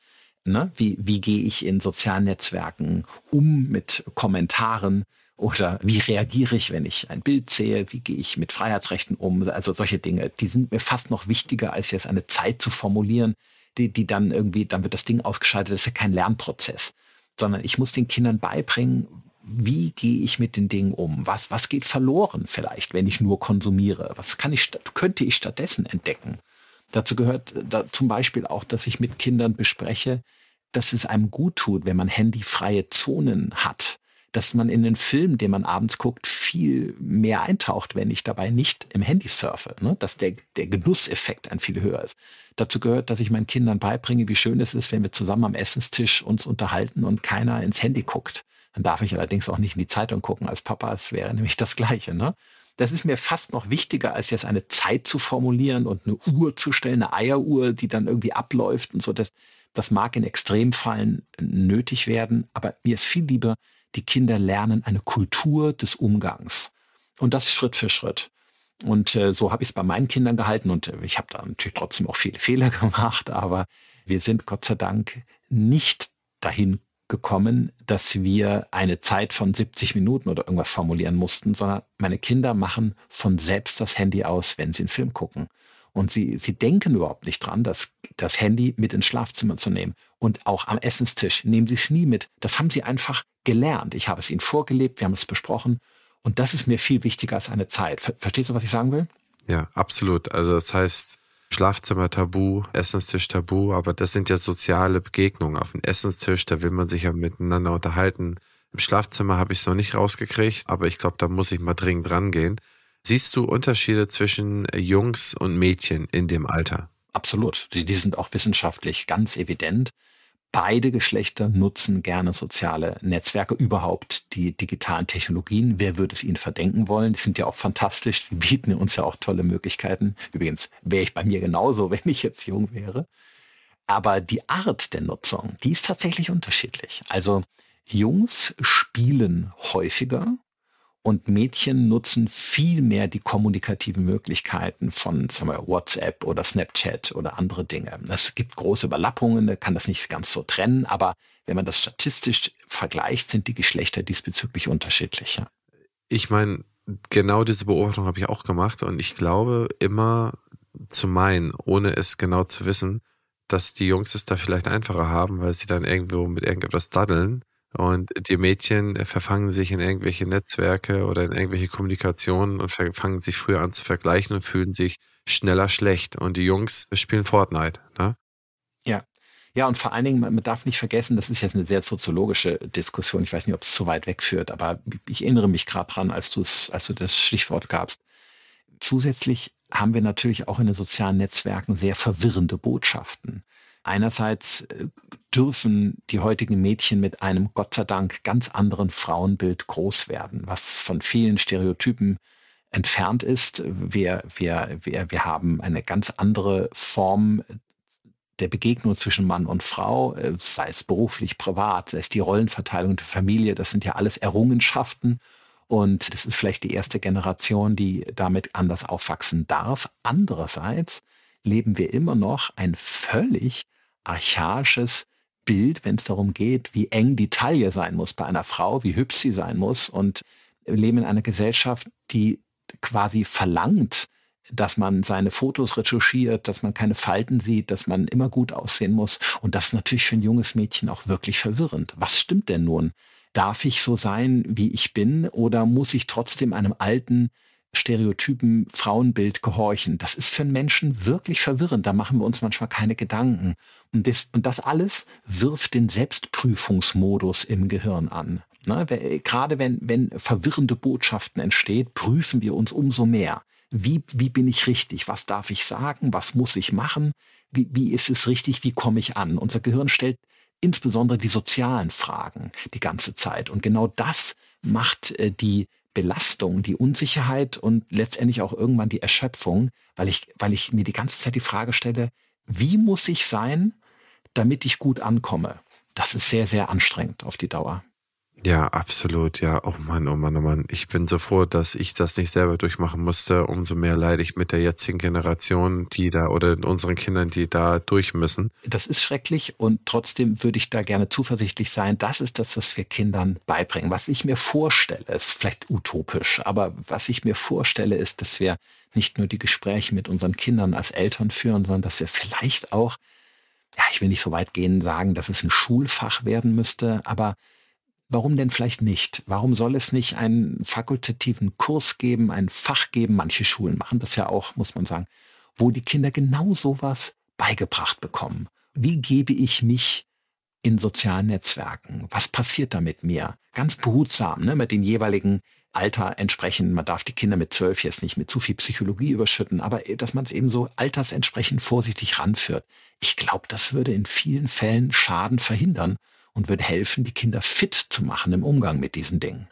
Ne? Wie, wie gehe ich in sozialen Netzwerken um mit Kommentaren? Oder wie reagiere ich, wenn ich ein Bild sehe? Wie gehe ich mit Freiheitsrechten um? Also solche Dinge, die sind mir fast noch wichtiger, als jetzt eine Zeit zu formulieren, die, die dann irgendwie, dann wird das Ding ausgeschaltet, das ist ja kein Lernprozess, sondern ich muss den Kindern beibringen, wie gehe ich mit den Dingen um? Was, was geht verloren vielleicht, wenn ich nur konsumiere? Was kann ich, könnte ich stattdessen entdecken? Dazu gehört da zum Beispiel auch, dass ich mit Kindern bespreche, dass es einem gut tut, wenn man handyfreie Zonen hat dass man in den Film, den man abends guckt, viel mehr eintaucht, wenn ich dabei nicht im Handy surfe. Ne? Dass der, der Genusseffekt ein viel höher ist. Dazu gehört, dass ich meinen Kindern beibringe, wie schön es ist, wenn wir zusammen am Essenstisch uns unterhalten und keiner ins Handy guckt. Dann darf ich allerdings auch nicht in die Zeitung gucken als Papa. Es wäre nämlich das Gleiche. Ne? Das ist mir fast noch wichtiger, als jetzt eine Zeit zu formulieren und eine Uhr zu stellen, eine Eieruhr, die dann irgendwie abläuft und so. Das, das mag in Extremfallen nötig werden, aber mir ist viel lieber, die Kinder lernen eine Kultur des Umgangs. Und das Schritt für Schritt. Und äh, so habe ich es bei meinen Kindern gehalten und äh, ich habe da natürlich trotzdem auch viele <laughs> Fehler gemacht, aber wir sind Gott sei Dank nicht dahin gekommen, dass wir eine Zeit von 70 Minuten oder irgendwas formulieren mussten, sondern meine Kinder machen von selbst das Handy aus, wenn sie einen Film gucken. Und sie, sie denken überhaupt nicht dran, das, das Handy mit ins Schlafzimmer zu nehmen. Und auch am Essenstisch nehmen sie es nie mit. Das haben sie einfach gelernt. Ich habe es ihnen vorgelebt, wir haben es besprochen. Und das ist mir viel wichtiger als eine Zeit. Verstehst du, was ich sagen will? Ja, absolut. Also das heißt, Schlafzimmer tabu, Essenstisch tabu, aber das sind ja soziale Begegnungen. Auf dem Essenstisch, da will man sich ja miteinander unterhalten. Im Schlafzimmer habe ich es noch nicht rausgekriegt, aber ich glaube, da muss ich mal dringend rangehen. Siehst du Unterschiede zwischen Jungs und Mädchen in dem Alter? Absolut. Die, die sind auch wissenschaftlich ganz evident. Beide Geschlechter nutzen gerne soziale Netzwerke, überhaupt die digitalen Technologien. Wer würde es ihnen verdenken wollen? Die sind ja auch fantastisch. Sie bieten uns ja auch tolle Möglichkeiten. Übrigens wäre ich bei mir genauso, <laughs> wenn ich jetzt jung wäre. Aber die Art der Nutzung, die ist tatsächlich unterschiedlich. Also Jungs spielen häufiger und Mädchen nutzen viel mehr die kommunikativen Möglichkeiten von sagen wir, WhatsApp oder Snapchat oder andere Dinge. Es gibt große Überlappungen, da kann das nicht ganz so trennen, aber wenn man das statistisch vergleicht, sind die Geschlechter diesbezüglich unterschiedlich. Ja. Ich meine, genau diese Beobachtung habe ich auch gemacht und ich glaube immer zu meinen, ohne es genau zu wissen, dass die Jungs es da vielleicht einfacher haben, weil sie dann irgendwo mit irgendetwas daddeln und die Mädchen verfangen sich in irgendwelche Netzwerke oder in irgendwelche Kommunikationen und fangen sich früher an zu vergleichen und fühlen sich schneller schlecht. Und die Jungs spielen Fortnite. Ne? Ja. Ja, und vor allen Dingen, man darf nicht vergessen, das ist jetzt eine sehr soziologische Diskussion. Ich weiß nicht, ob es zu weit wegführt, aber ich erinnere mich gerade dran, als als du das Stichwort gabst. Zusätzlich haben wir natürlich auch in den sozialen Netzwerken sehr verwirrende Botschaften. Einerseits äh, dürfen die heutigen Mädchen mit einem Gott sei Dank ganz anderen Frauenbild groß werden, was von vielen Stereotypen entfernt ist. Wir, wir, wir, wir haben eine ganz andere Form der Begegnung zwischen Mann und Frau, äh, sei es beruflich, privat, sei es die Rollenverteilung der Familie, das sind ja alles Errungenschaften. Und das ist vielleicht die erste Generation, die damit anders aufwachsen darf. Andererseits leben wir immer noch ein völlig archaisches Bild, wenn es darum geht, wie eng die Taille sein muss bei einer Frau, wie hübsch sie sein muss. Und wir leben in einer Gesellschaft, die quasi verlangt, dass man seine Fotos retuschiert, dass man keine Falten sieht, dass man immer gut aussehen muss. Und das ist natürlich für ein junges Mädchen auch wirklich verwirrend. Was stimmt denn nun? Darf ich so sein, wie ich bin, oder muss ich trotzdem einem alten Stereotypen Frauenbild gehorchen. Das ist für einen Menschen wirklich verwirrend. Da machen wir uns manchmal keine Gedanken. Und das, und das alles wirft den Selbstprüfungsmodus im Gehirn an. Ne? Gerade wenn, wenn verwirrende Botschaften entsteht, prüfen wir uns umso mehr. Wie, wie bin ich richtig? Was darf ich sagen? Was muss ich machen? Wie, wie ist es richtig? Wie komme ich an? Unser Gehirn stellt insbesondere die sozialen Fragen die ganze Zeit. Und genau das macht äh, die Belastung, die Unsicherheit und letztendlich auch irgendwann die Erschöpfung, weil ich, weil ich mir die ganze Zeit die Frage stelle, wie muss ich sein, damit ich gut ankomme. Das ist sehr, sehr anstrengend auf die Dauer. Ja, absolut. Ja, oh Mann, oh Mann, oh Mann. Ich bin so froh, dass ich das nicht selber durchmachen musste. Umso mehr leide ich mit der jetzigen Generation, die da oder unseren Kindern, die da durch müssen. Das ist schrecklich und trotzdem würde ich da gerne zuversichtlich sein. Das ist das, was wir Kindern beibringen. Was ich mir vorstelle, ist vielleicht utopisch, aber was ich mir vorstelle, ist, dass wir nicht nur die Gespräche mit unseren Kindern als Eltern führen, sondern dass wir vielleicht auch, ja, ich will nicht so weit gehen, sagen, dass es ein Schulfach werden müsste, aber Warum denn vielleicht nicht? Warum soll es nicht einen fakultativen Kurs geben, ein Fach geben? Manche Schulen machen das ja auch, muss man sagen, wo die Kinder genau sowas beigebracht bekommen. Wie gebe ich mich in sozialen Netzwerken? Was passiert da mit mir? Ganz behutsam, ne, mit dem jeweiligen Alter entsprechend. Man darf die Kinder mit zwölf jetzt nicht mit zu viel Psychologie überschütten, aber dass man es eben so altersentsprechend vorsichtig ranführt. Ich glaube, das würde in vielen Fällen Schaden verhindern und wird helfen, die Kinder fit zu machen im Umgang mit diesen Dingen.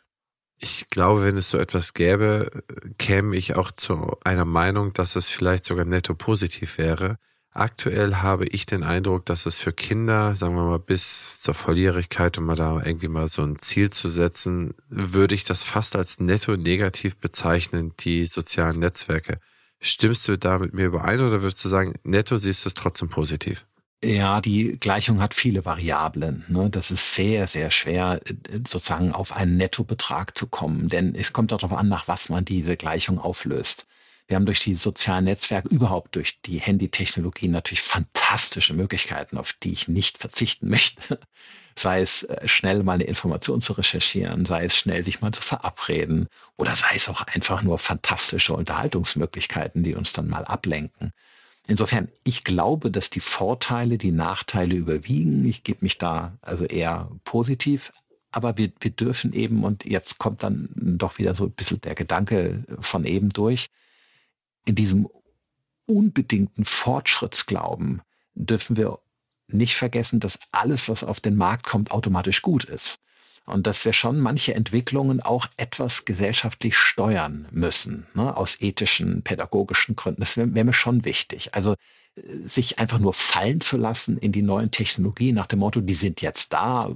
Ich glaube, wenn es so etwas gäbe, käme ich auch zu einer Meinung, dass es vielleicht sogar netto positiv wäre. Aktuell habe ich den Eindruck, dass es für Kinder, sagen wir mal, bis zur Volljährigkeit, um mal da irgendwie mal so ein Ziel zu setzen, würde ich das fast als netto negativ bezeichnen, die sozialen Netzwerke. Stimmst du da mit mir überein oder würdest du sagen, netto siehst du es trotzdem positiv? Ja, die Gleichung hat viele Variablen. Ne? Das ist sehr, sehr schwer, äh, sozusagen auf einen Nettobetrag zu kommen, denn es kommt darauf an, nach was man diese Gleichung auflöst. Wir haben durch die sozialen Netzwerke, überhaupt durch die Handytechnologie natürlich fantastische Möglichkeiten, auf die ich nicht verzichten <laughs> möchte. Sei es äh, schnell mal eine Information zu recherchieren, sei es schnell sich mal zu verabreden oder sei es auch einfach nur fantastische Unterhaltungsmöglichkeiten, die uns dann mal ablenken. Insofern, ich glaube, dass die Vorteile die Nachteile überwiegen. Ich gebe mich da also eher positiv. Aber wir, wir dürfen eben, und jetzt kommt dann doch wieder so ein bisschen der Gedanke von eben durch, in diesem unbedingten Fortschrittsglauben dürfen wir nicht vergessen, dass alles, was auf den Markt kommt, automatisch gut ist und dass wir schon manche Entwicklungen auch etwas gesellschaftlich steuern müssen, ne, aus ethischen, pädagogischen Gründen. Das wäre wär mir schon wichtig. Also äh, sich einfach nur fallen zu lassen in die neuen Technologien nach dem Motto, die sind jetzt da,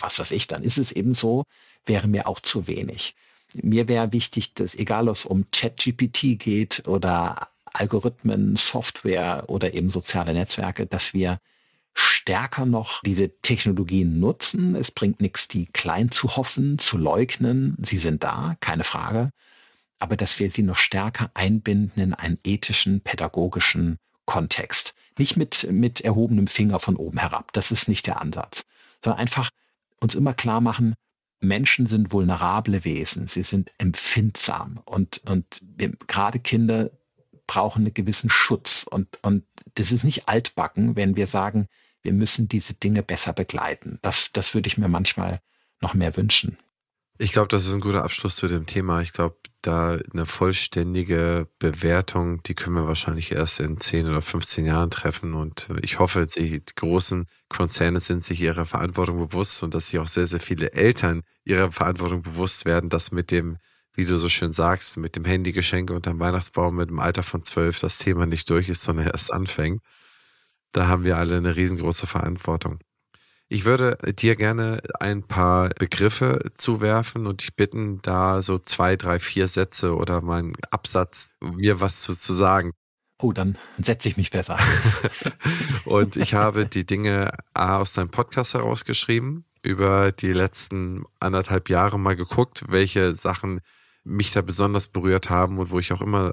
was weiß ich, dann ist es eben so, wäre mir auch zu wenig. Mir wäre wichtig, dass egal ob es um ChatGPT geht oder Algorithmen, Software oder eben soziale Netzwerke, dass wir stärker noch diese Technologien nutzen. Es bringt nichts, die klein zu hoffen, zu leugnen. Sie sind da, keine Frage. Aber dass wir sie noch stärker einbinden in einen ethischen, pädagogischen Kontext. Nicht mit, mit erhobenem Finger von oben herab. Das ist nicht der Ansatz. Sondern einfach uns immer klar machen, Menschen sind vulnerable Wesen. Sie sind empfindsam. Und, und gerade Kinder brauchen einen gewissen Schutz. Und, und das ist nicht altbacken, wenn wir sagen, wir müssen diese Dinge besser begleiten. Das, das würde ich mir manchmal noch mehr wünschen. Ich glaube, das ist ein guter Abschluss zu dem Thema. Ich glaube, da eine vollständige Bewertung, die können wir wahrscheinlich erst in 10 oder 15 Jahren treffen. Und ich hoffe, die großen Konzerne sind sich ihrer Verantwortung bewusst und dass sich auch sehr, sehr viele Eltern ihrer Verantwortung bewusst werden, dass mit dem, wie du so schön sagst, mit dem Handygeschenke unterm Weihnachtsbaum mit dem Alter von 12 das Thema nicht durch ist, sondern erst anfängt. Da haben wir alle eine riesengroße Verantwortung. Ich würde dir gerne ein paar Begriffe zuwerfen und dich bitten, da so zwei, drei, vier Sätze oder mal einen Absatz mir was zu, zu sagen. Oh, dann setze ich mich besser. <laughs> und ich habe die Dinge A aus deinem Podcast herausgeschrieben, über die letzten anderthalb Jahre mal geguckt, welche Sachen mich da besonders berührt haben und wo ich auch immer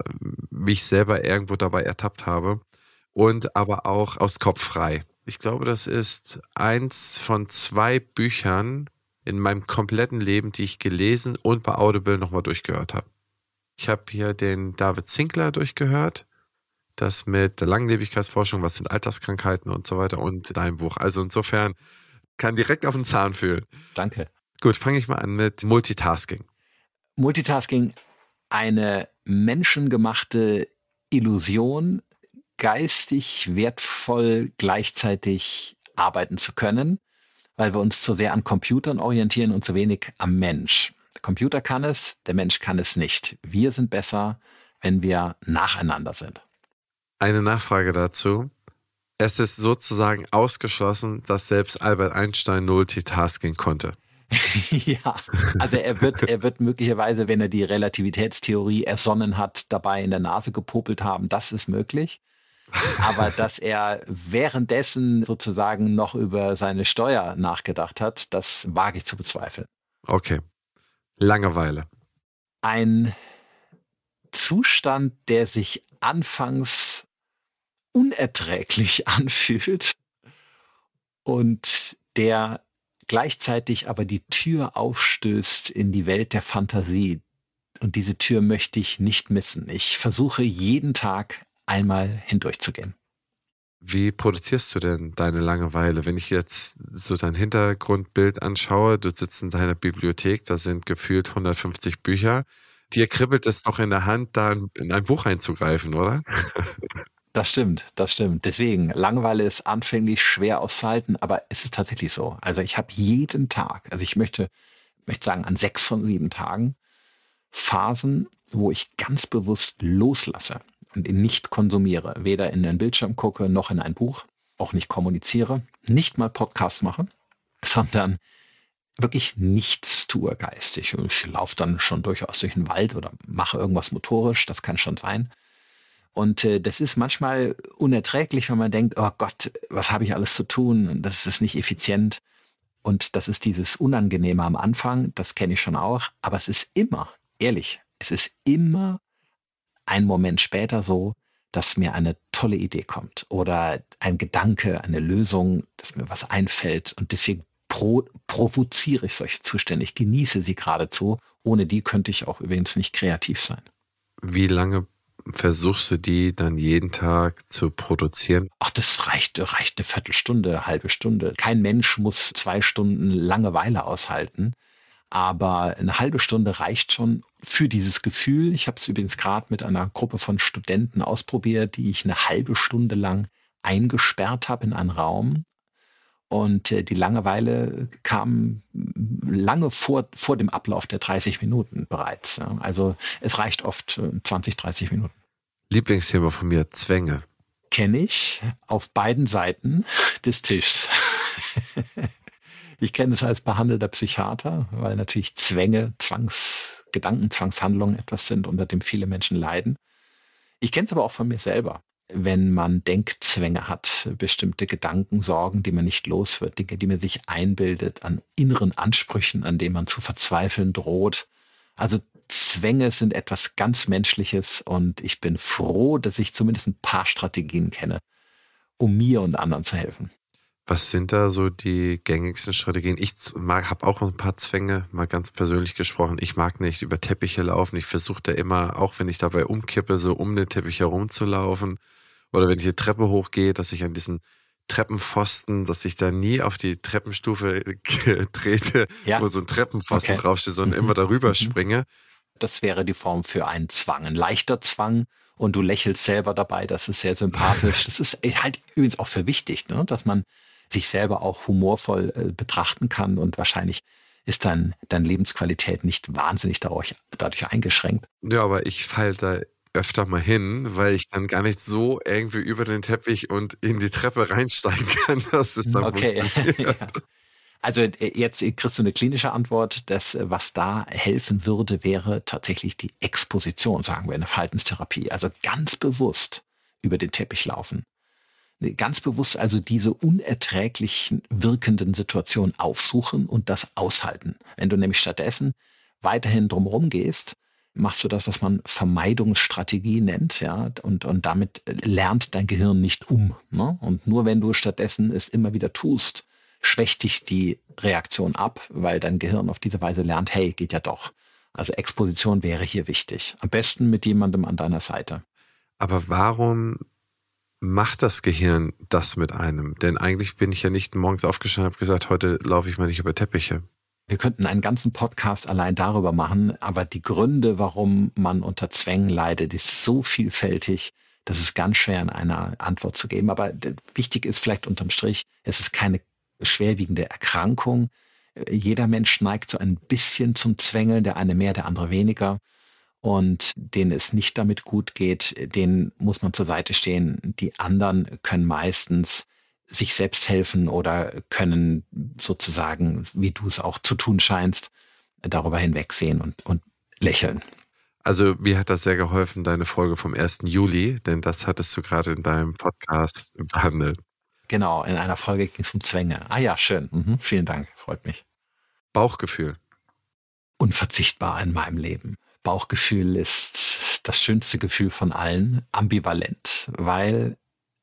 mich selber irgendwo dabei ertappt habe und aber auch aus Kopf frei. Ich glaube, das ist eins von zwei Büchern in meinem kompletten Leben, die ich gelesen und bei Audible nochmal durchgehört habe. Ich habe hier den David Zinkler durchgehört, das mit der Langlebigkeitsforschung, was sind Alterskrankheiten und so weiter und dein Buch. Also insofern kann direkt auf den Zahn fühlen. Danke. Gut, fange ich mal an mit Multitasking. Multitasking, eine menschengemachte Illusion, geistig wertvoll gleichzeitig arbeiten zu können, weil wir uns zu sehr an Computern orientieren und zu wenig am Mensch. Der Computer kann es, der Mensch kann es nicht. Wir sind besser, wenn wir nacheinander sind. Eine Nachfrage dazu. es ist sozusagen ausgeschlossen, dass selbst Albert Einstein Multitasking konnte. <laughs> ja, also er wird, er wird möglicherweise, wenn er die Relativitätstheorie ersonnen hat, dabei in der Nase gepopelt haben. Das ist möglich. Aber dass er währenddessen sozusagen noch über seine Steuer nachgedacht hat, das wage ich zu bezweifeln. Okay. Langeweile. Ein Zustand, der sich anfangs unerträglich <laughs> anfühlt und der gleichzeitig aber die Tür aufstößt in die Welt der Fantasie. Und diese Tür möchte ich nicht missen. Ich versuche jeden Tag einmal hindurchzugehen. Wie produzierst du denn deine Langeweile? Wenn ich jetzt so dein Hintergrundbild anschaue, du sitzt in deiner Bibliothek, da sind gefühlt 150 Bücher. Dir kribbelt es doch in der Hand, da in ein Buch einzugreifen, oder? <laughs> Das stimmt, das stimmt. Deswegen, Langeweile ist anfänglich schwer auszuhalten, aber es ist tatsächlich so. Also ich habe jeden Tag, also ich möchte, möchte sagen, an sechs von sieben Tagen Phasen, wo ich ganz bewusst loslasse nicht konsumiere, weder in den Bildschirm gucke noch in ein Buch, auch nicht kommuniziere, nicht mal Podcasts mache, sondern wirklich nichts tue geistig. Ich laufe dann schon durchaus durch den Wald oder mache irgendwas motorisch, das kann schon sein. Und äh, das ist manchmal unerträglich, wenn man denkt, oh Gott, was habe ich alles zu tun? Das ist nicht effizient. Und das ist dieses Unangenehme am Anfang, das kenne ich schon auch. Aber es ist immer, ehrlich, es ist immer ein Moment später so, dass mir eine tolle Idee kommt oder ein Gedanke, eine Lösung, dass mir was einfällt. Und deswegen pro, provoziere ich solche Zustände. Ich genieße sie geradezu. Ohne die könnte ich auch übrigens nicht kreativ sein. Wie lange versuchst du die dann jeden Tag zu produzieren? Ach, das reicht, reicht eine Viertelstunde, halbe Stunde. Kein Mensch muss zwei Stunden Langeweile aushalten. Aber eine halbe Stunde reicht schon für dieses Gefühl. Ich habe es übrigens gerade mit einer Gruppe von Studenten ausprobiert, die ich eine halbe Stunde lang eingesperrt habe in einen Raum. Und äh, die Langeweile kam lange vor, vor dem Ablauf der 30 Minuten bereits. Ja. Also es reicht oft äh, 20, 30 Minuten. Lieblingsthema von mir, Zwänge. Kenne ich auf beiden Seiten des Tischs. <laughs> ich kenne es als behandelter Psychiater, weil natürlich Zwänge, Zwangsgedanken, Zwangshandlungen etwas sind, unter dem viele Menschen leiden. Ich kenne es aber auch von mir selber wenn man Denkzwänge hat, bestimmte Gedanken, Sorgen, die man nicht los wird, Dinge, die man sich einbildet, an inneren Ansprüchen, an denen man zu verzweifeln droht. Also Zwänge sind etwas ganz Menschliches und ich bin froh, dass ich zumindest ein paar Strategien kenne, um mir und anderen zu helfen. Was sind da so die gängigsten Strategien? Ich habe auch ein paar Zwänge, mal ganz persönlich gesprochen. Ich mag nicht über Teppiche laufen. Ich versuche da immer, auch wenn ich dabei umkippe, so um den Teppich herumzulaufen. Oder wenn ich die Treppe hochgehe, dass ich an diesen Treppenpfosten, dass ich da nie auf die Treppenstufe <laughs> trete, ja. wo so ein Treppenpfosten okay. draufsteht, sondern immer darüber mhm. springe. Das wäre die Form für einen Zwang, ein leichter Zwang. Und du lächelst selber dabei, das ist sehr sympathisch. Das ist halt übrigens auch für wichtig, ne? dass man sich selber auch humorvoll äh, betrachten kann und wahrscheinlich ist dann deine Lebensqualität nicht wahnsinnig dadurch, dadurch eingeschränkt. Ja, aber ich falle da öfter mal hin, weil ich dann gar nicht so irgendwie über den Teppich und in die Treppe reinsteigen <laughs> kann, dass es dann okay. <laughs> ja. Also äh, jetzt kriegst du eine klinische Antwort. Das, äh, was da helfen würde, wäre tatsächlich die Exposition, sagen wir in der Verhaltenstherapie. Also ganz bewusst über den Teppich laufen. Ganz bewusst also diese unerträglichen wirkenden Situationen aufsuchen und das aushalten. Wenn du nämlich stattdessen weiterhin drumherum gehst, machst du das, was man Vermeidungsstrategie nennt, ja, und, und damit lernt dein Gehirn nicht um. Ne? Und nur wenn du stattdessen es immer wieder tust, schwächt dich die Reaktion ab, weil dein Gehirn auf diese Weise lernt, hey, geht ja doch. Also Exposition wäre hier wichtig. Am besten mit jemandem an deiner Seite. Aber warum macht das Gehirn das mit einem? Denn eigentlich bin ich ja nicht morgens aufgestanden und habe gesagt, heute laufe ich mal nicht über Teppiche. Wir könnten einen ganzen Podcast allein darüber machen, aber die Gründe, warum man unter Zwängen leidet, ist so vielfältig, dass es ganz schwer in einer Antwort zu geben. Aber wichtig ist vielleicht unterm Strich, es ist keine schwerwiegende Erkrankung. Jeder Mensch neigt so ein bisschen zum Zwängeln, der eine mehr, der andere weniger. Und denen es nicht damit gut geht, denen muss man zur Seite stehen. Die anderen können meistens sich selbst helfen oder können sozusagen, wie du es auch zu tun scheinst, darüber hinwegsehen und, und lächeln. Also mir hat das sehr geholfen, deine Folge vom 1. Juli, denn das hattest du gerade in deinem Podcast behandelt. Genau, in einer Folge ging es um Zwänge. Ah ja, schön. Mhm, vielen Dank, freut mich. Bauchgefühl. Unverzichtbar in meinem Leben. Bauchgefühl ist das schönste Gefühl von allen, ambivalent, weil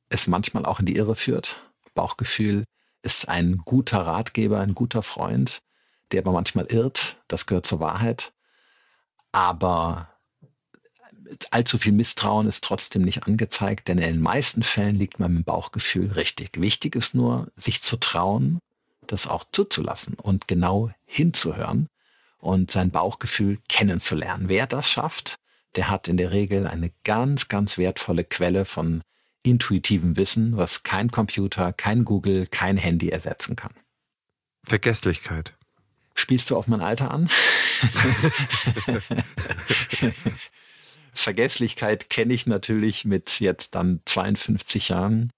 es manchmal auch in die Irre führt. Bauchgefühl ist ein guter Ratgeber, ein guter Freund, der aber manchmal irrt, das gehört zur Wahrheit. Aber allzu viel Misstrauen ist trotzdem nicht angezeigt, denn in den meisten Fällen liegt man mit dem Bauchgefühl richtig. Wichtig ist nur, sich zu trauen, das auch zuzulassen und genau hinzuhören und sein Bauchgefühl kennenzulernen. Wer das schafft, der hat in der Regel eine ganz, ganz wertvolle Quelle von intuitivem Wissen, was kein Computer, kein Google, kein Handy ersetzen kann. Vergesslichkeit. Spielst du auf mein Alter an? <laughs> Vergesslichkeit kenne ich natürlich mit jetzt dann 52 Jahren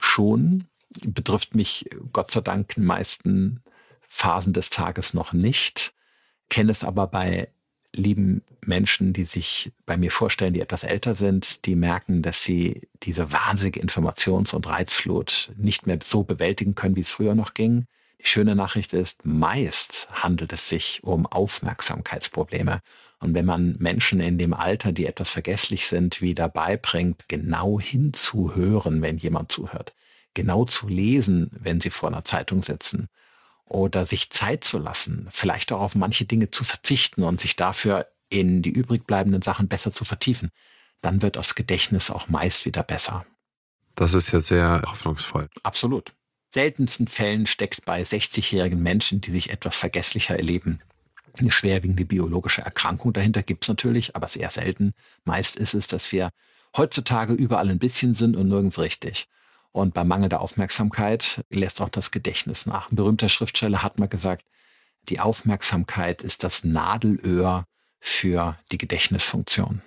schon. Betrifft mich Gott sei Dank in den meisten Phasen des Tages noch nicht kenne es aber bei lieben Menschen, die sich bei mir vorstellen, die etwas älter sind, die merken, dass sie diese wahnsinnige Informations- und Reizflut nicht mehr so bewältigen können, wie es früher noch ging. Die schöne Nachricht ist, meist handelt es sich um Aufmerksamkeitsprobleme. Und wenn man Menschen in dem Alter, die etwas vergesslich sind, wieder beibringt, genau hinzuhören, wenn jemand zuhört, genau zu lesen, wenn sie vor einer Zeitung sitzen, oder sich Zeit zu lassen, vielleicht auch auf manche Dinge zu verzichten und sich dafür in die übrig bleibenden Sachen besser zu vertiefen, dann wird das Gedächtnis auch meist wieder besser. Das ist ja sehr hoffnungsvoll. Absolut. Seltensten Fällen steckt bei 60-jährigen Menschen, die sich etwas vergesslicher erleben, eine schwerwiegende biologische Erkrankung dahinter gibt es natürlich, aber sehr selten. Meist ist es, dass wir heutzutage überall ein bisschen sind und nirgends richtig. Und bei mangelnder Aufmerksamkeit lässt auch das Gedächtnis nach. Ein berühmter Schriftsteller hat mal gesagt, die Aufmerksamkeit ist das Nadelöhr für die Gedächtnisfunktion.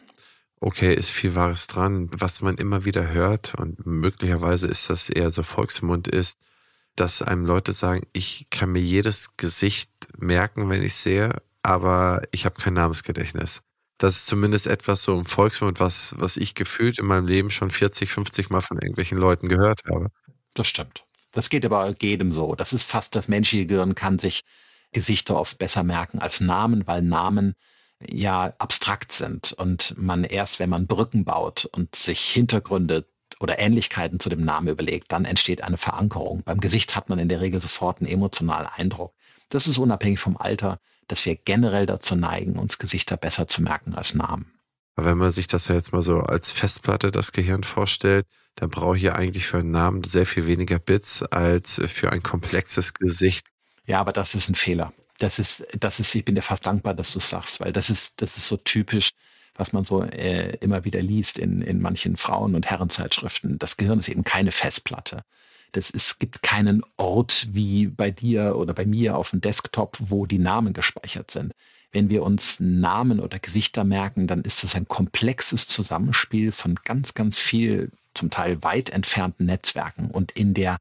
Okay, ist viel Wahres dran. Was man immer wieder hört, und möglicherweise ist das eher so Volksmund, ist, dass einem Leute sagen, ich kann mir jedes Gesicht merken, wenn ich sehe, aber ich habe kein Namensgedächtnis. Das ist zumindest etwas so im Volksmund, was, was ich gefühlt in meinem Leben schon 40, 50 Mal von irgendwelchen Leuten gehört habe. Das stimmt. Das geht aber jedem so. Das ist fast das menschliche Gehirn kann sich Gesichter oft besser merken als Namen, weil Namen ja abstrakt sind und man erst, wenn man Brücken baut und sich Hintergründe oder Ähnlichkeiten zu dem Namen überlegt, dann entsteht eine Verankerung. Beim Gesicht hat man in der Regel sofort einen emotionalen Eindruck. Das ist unabhängig vom Alter dass wir generell dazu neigen, uns Gesichter besser zu merken als Namen. Wenn man sich das jetzt mal so als Festplatte das Gehirn vorstellt, dann brauche ich ja eigentlich für einen Namen sehr viel weniger Bits als für ein komplexes Gesicht. Ja, aber das ist ein Fehler. Das ist, das ist, ich bin dir fast dankbar, dass du es sagst, weil das ist, das ist so typisch, was man so äh, immer wieder liest in, in manchen Frauen- und Herrenzeitschriften. Das Gehirn ist eben keine Festplatte. Das ist, es gibt keinen Ort wie bei dir oder bei mir auf dem Desktop, wo die Namen gespeichert sind. Wenn wir uns Namen oder Gesichter merken, dann ist das ein komplexes Zusammenspiel von ganz, ganz viel, zum Teil weit entfernten Netzwerken. Und in der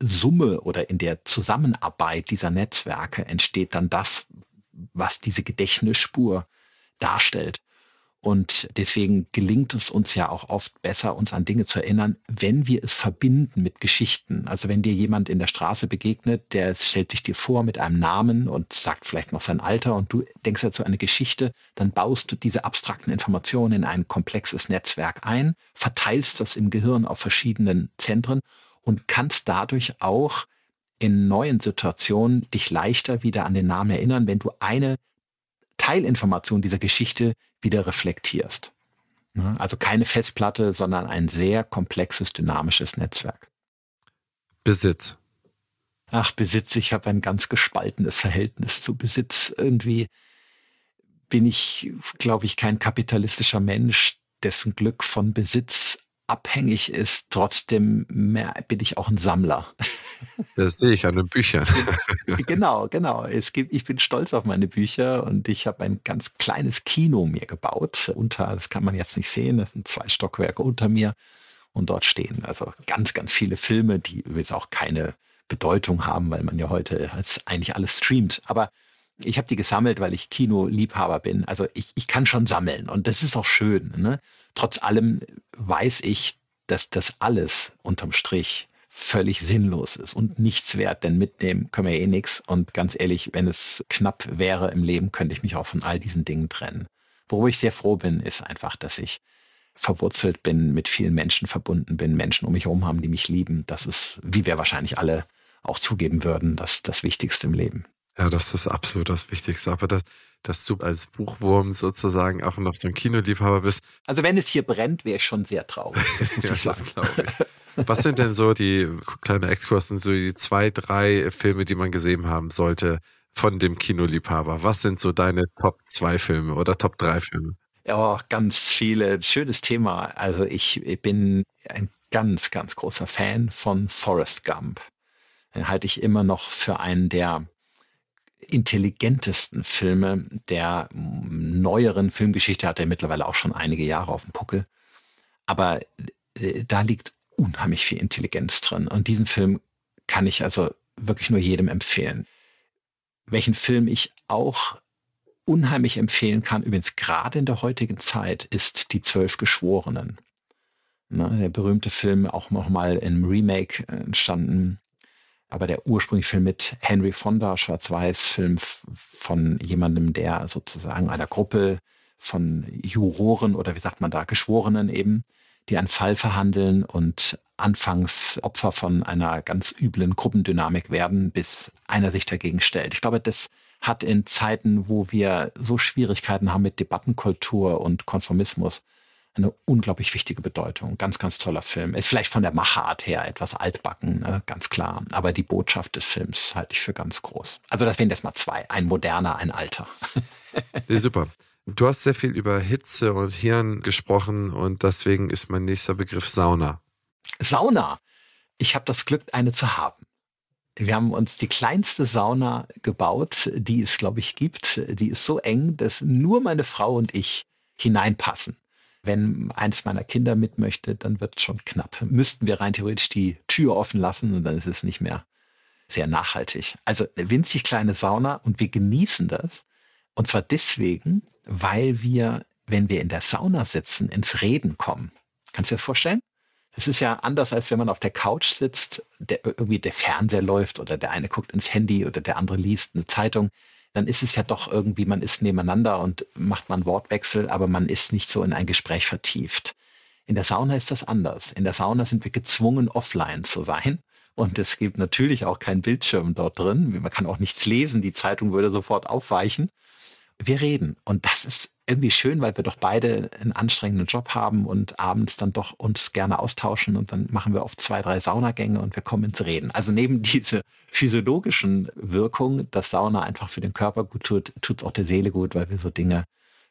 Summe oder in der Zusammenarbeit dieser Netzwerke entsteht dann das, was diese Gedächtnisspur darstellt. Und deswegen gelingt es uns ja auch oft besser, uns an Dinge zu erinnern, wenn wir es verbinden mit Geschichten. Also wenn dir jemand in der Straße begegnet, der stellt sich dir vor mit einem Namen und sagt vielleicht noch sein Alter und du denkst dazu eine Geschichte, dann baust du diese abstrakten Informationen in ein komplexes Netzwerk ein, verteilst das im Gehirn auf verschiedenen Zentren und kannst dadurch auch in neuen Situationen dich leichter wieder an den Namen erinnern, wenn du eine Teilinformation dieser Geschichte wieder reflektierst. Also keine Festplatte, sondern ein sehr komplexes, dynamisches Netzwerk. Besitz. Ach, Besitz, ich habe ein ganz gespaltenes Verhältnis zu Besitz. Irgendwie bin ich, glaube ich, kein kapitalistischer Mensch, dessen Glück von Besitz abhängig ist, trotzdem mehr bin ich auch ein Sammler. <laughs> Das sehe ich an den Büchern. genau, genau. Es gibt, ich bin stolz auf meine Bücher und ich habe ein ganz kleines Kino mir gebaut. Unter, das kann man jetzt nicht sehen, das sind zwei Stockwerke unter mir und dort stehen also ganz, ganz viele Filme, die übrigens auch keine Bedeutung haben, weil man ja heute eigentlich alles streamt. Aber ich habe die gesammelt, weil ich Kinoliebhaber bin. Also ich, ich kann schon sammeln und das ist auch schön. Ne? Trotz allem weiß ich, dass das alles unterm Strich völlig sinnlos ist und nichts wert, denn mitnehmen können wir eh nichts. Und ganz ehrlich, wenn es knapp wäre im Leben, könnte ich mich auch von all diesen Dingen trennen. Worüber ich sehr froh bin, ist einfach, dass ich verwurzelt bin, mit vielen Menschen verbunden bin, Menschen um mich herum haben, die mich lieben. Das ist, wie wir wahrscheinlich alle auch zugeben würden, das das Wichtigste im Leben. Ja, das ist absolut das Wichtigste. Aber das, dass du als Buchwurm sozusagen auch noch so ein Kinoliebhaber bist. Also wenn es hier brennt, wäre ich schon sehr traurig. Das <laughs> ja, das glaube ich. Was sind denn so die kleine Exkursen, so die zwei, drei Filme, die man gesehen haben sollte von dem Kinoliebhaber? Was sind so deine Top zwei Filme oder Top drei Filme? Ja, ganz viele. Schönes Thema. Also ich, ich bin ein ganz, ganz großer Fan von Forrest Gump. Den halte ich immer noch für einen der intelligentesten Filme der neueren Filmgeschichte, hat er mittlerweile auch schon einige Jahre auf dem Puckel. Aber äh, da liegt unheimlich viel Intelligenz drin. Und diesen Film kann ich also wirklich nur jedem empfehlen. Welchen Film ich auch unheimlich empfehlen kann, übrigens gerade in der heutigen Zeit, ist Die Zwölf Geschworenen. Na, der berühmte Film, auch nochmal im Remake entstanden, aber der ursprüngliche Film mit Henry Fonda, Schwarz-Weiß-Film von jemandem, der sozusagen einer Gruppe von Juroren oder wie sagt man da, Geschworenen eben, die einen Fall verhandeln und anfangs Opfer von einer ganz üblen Gruppendynamik werden, bis einer sich dagegen stellt. Ich glaube, das hat in Zeiten, wo wir so Schwierigkeiten haben mit Debattenkultur und Konformismus, eine unglaublich wichtige Bedeutung. Ganz, ganz toller Film. Ist vielleicht von der Machart her etwas altbacken, ne? ganz klar. Aber die Botschaft des Films halte ich für ganz groß. Also das wären jetzt mal zwei. Ein moderner, ein alter. <laughs> ja, super. Du hast sehr viel über Hitze und Hirn gesprochen und deswegen ist mein nächster Begriff Sauna. Sauna. Ich habe das Glück, eine zu haben. Wir haben uns die kleinste Sauna gebaut, die es, glaube ich, gibt. Die ist so eng, dass nur meine Frau und ich hineinpassen wenn eins meiner Kinder mit möchte, dann wird es schon knapp. Müssten wir rein theoretisch die Tür offen lassen und dann ist es nicht mehr sehr nachhaltig. Also eine winzig kleine Sauna und wir genießen das. Und zwar deswegen, weil wir, wenn wir in der Sauna sitzen, ins Reden kommen. Kannst du dir das vorstellen? Es ist ja anders, als wenn man auf der Couch sitzt, der irgendwie der Fernseher läuft oder der eine guckt ins Handy oder der andere liest eine Zeitung dann ist es ja doch irgendwie, man ist nebeneinander und macht man Wortwechsel, aber man ist nicht so in ein Gespräch vertieft. In der Sauna ist das anders. In der Sauna sind wir gezwungen, offline zu sein. Und es gibt natürlich auch keinen Bildschirm dort drin. Man kann auch nichts lesen. Die Zeitung würde sofort aufweichen. Wir reden. Und das ist irgendwie schön, weil wir doch beide einen anstrengenden Job haben und abends dann doch uns gerne austauschen und dann machen wir oft zwei, drei Saunagänge und wir kommen ins Reden. Also neben <laughs> diese physiologischen Wirkungen, dass Sauna einfach für den Körper gut tut, tut es auch der Seele gut, weil wir so Dinge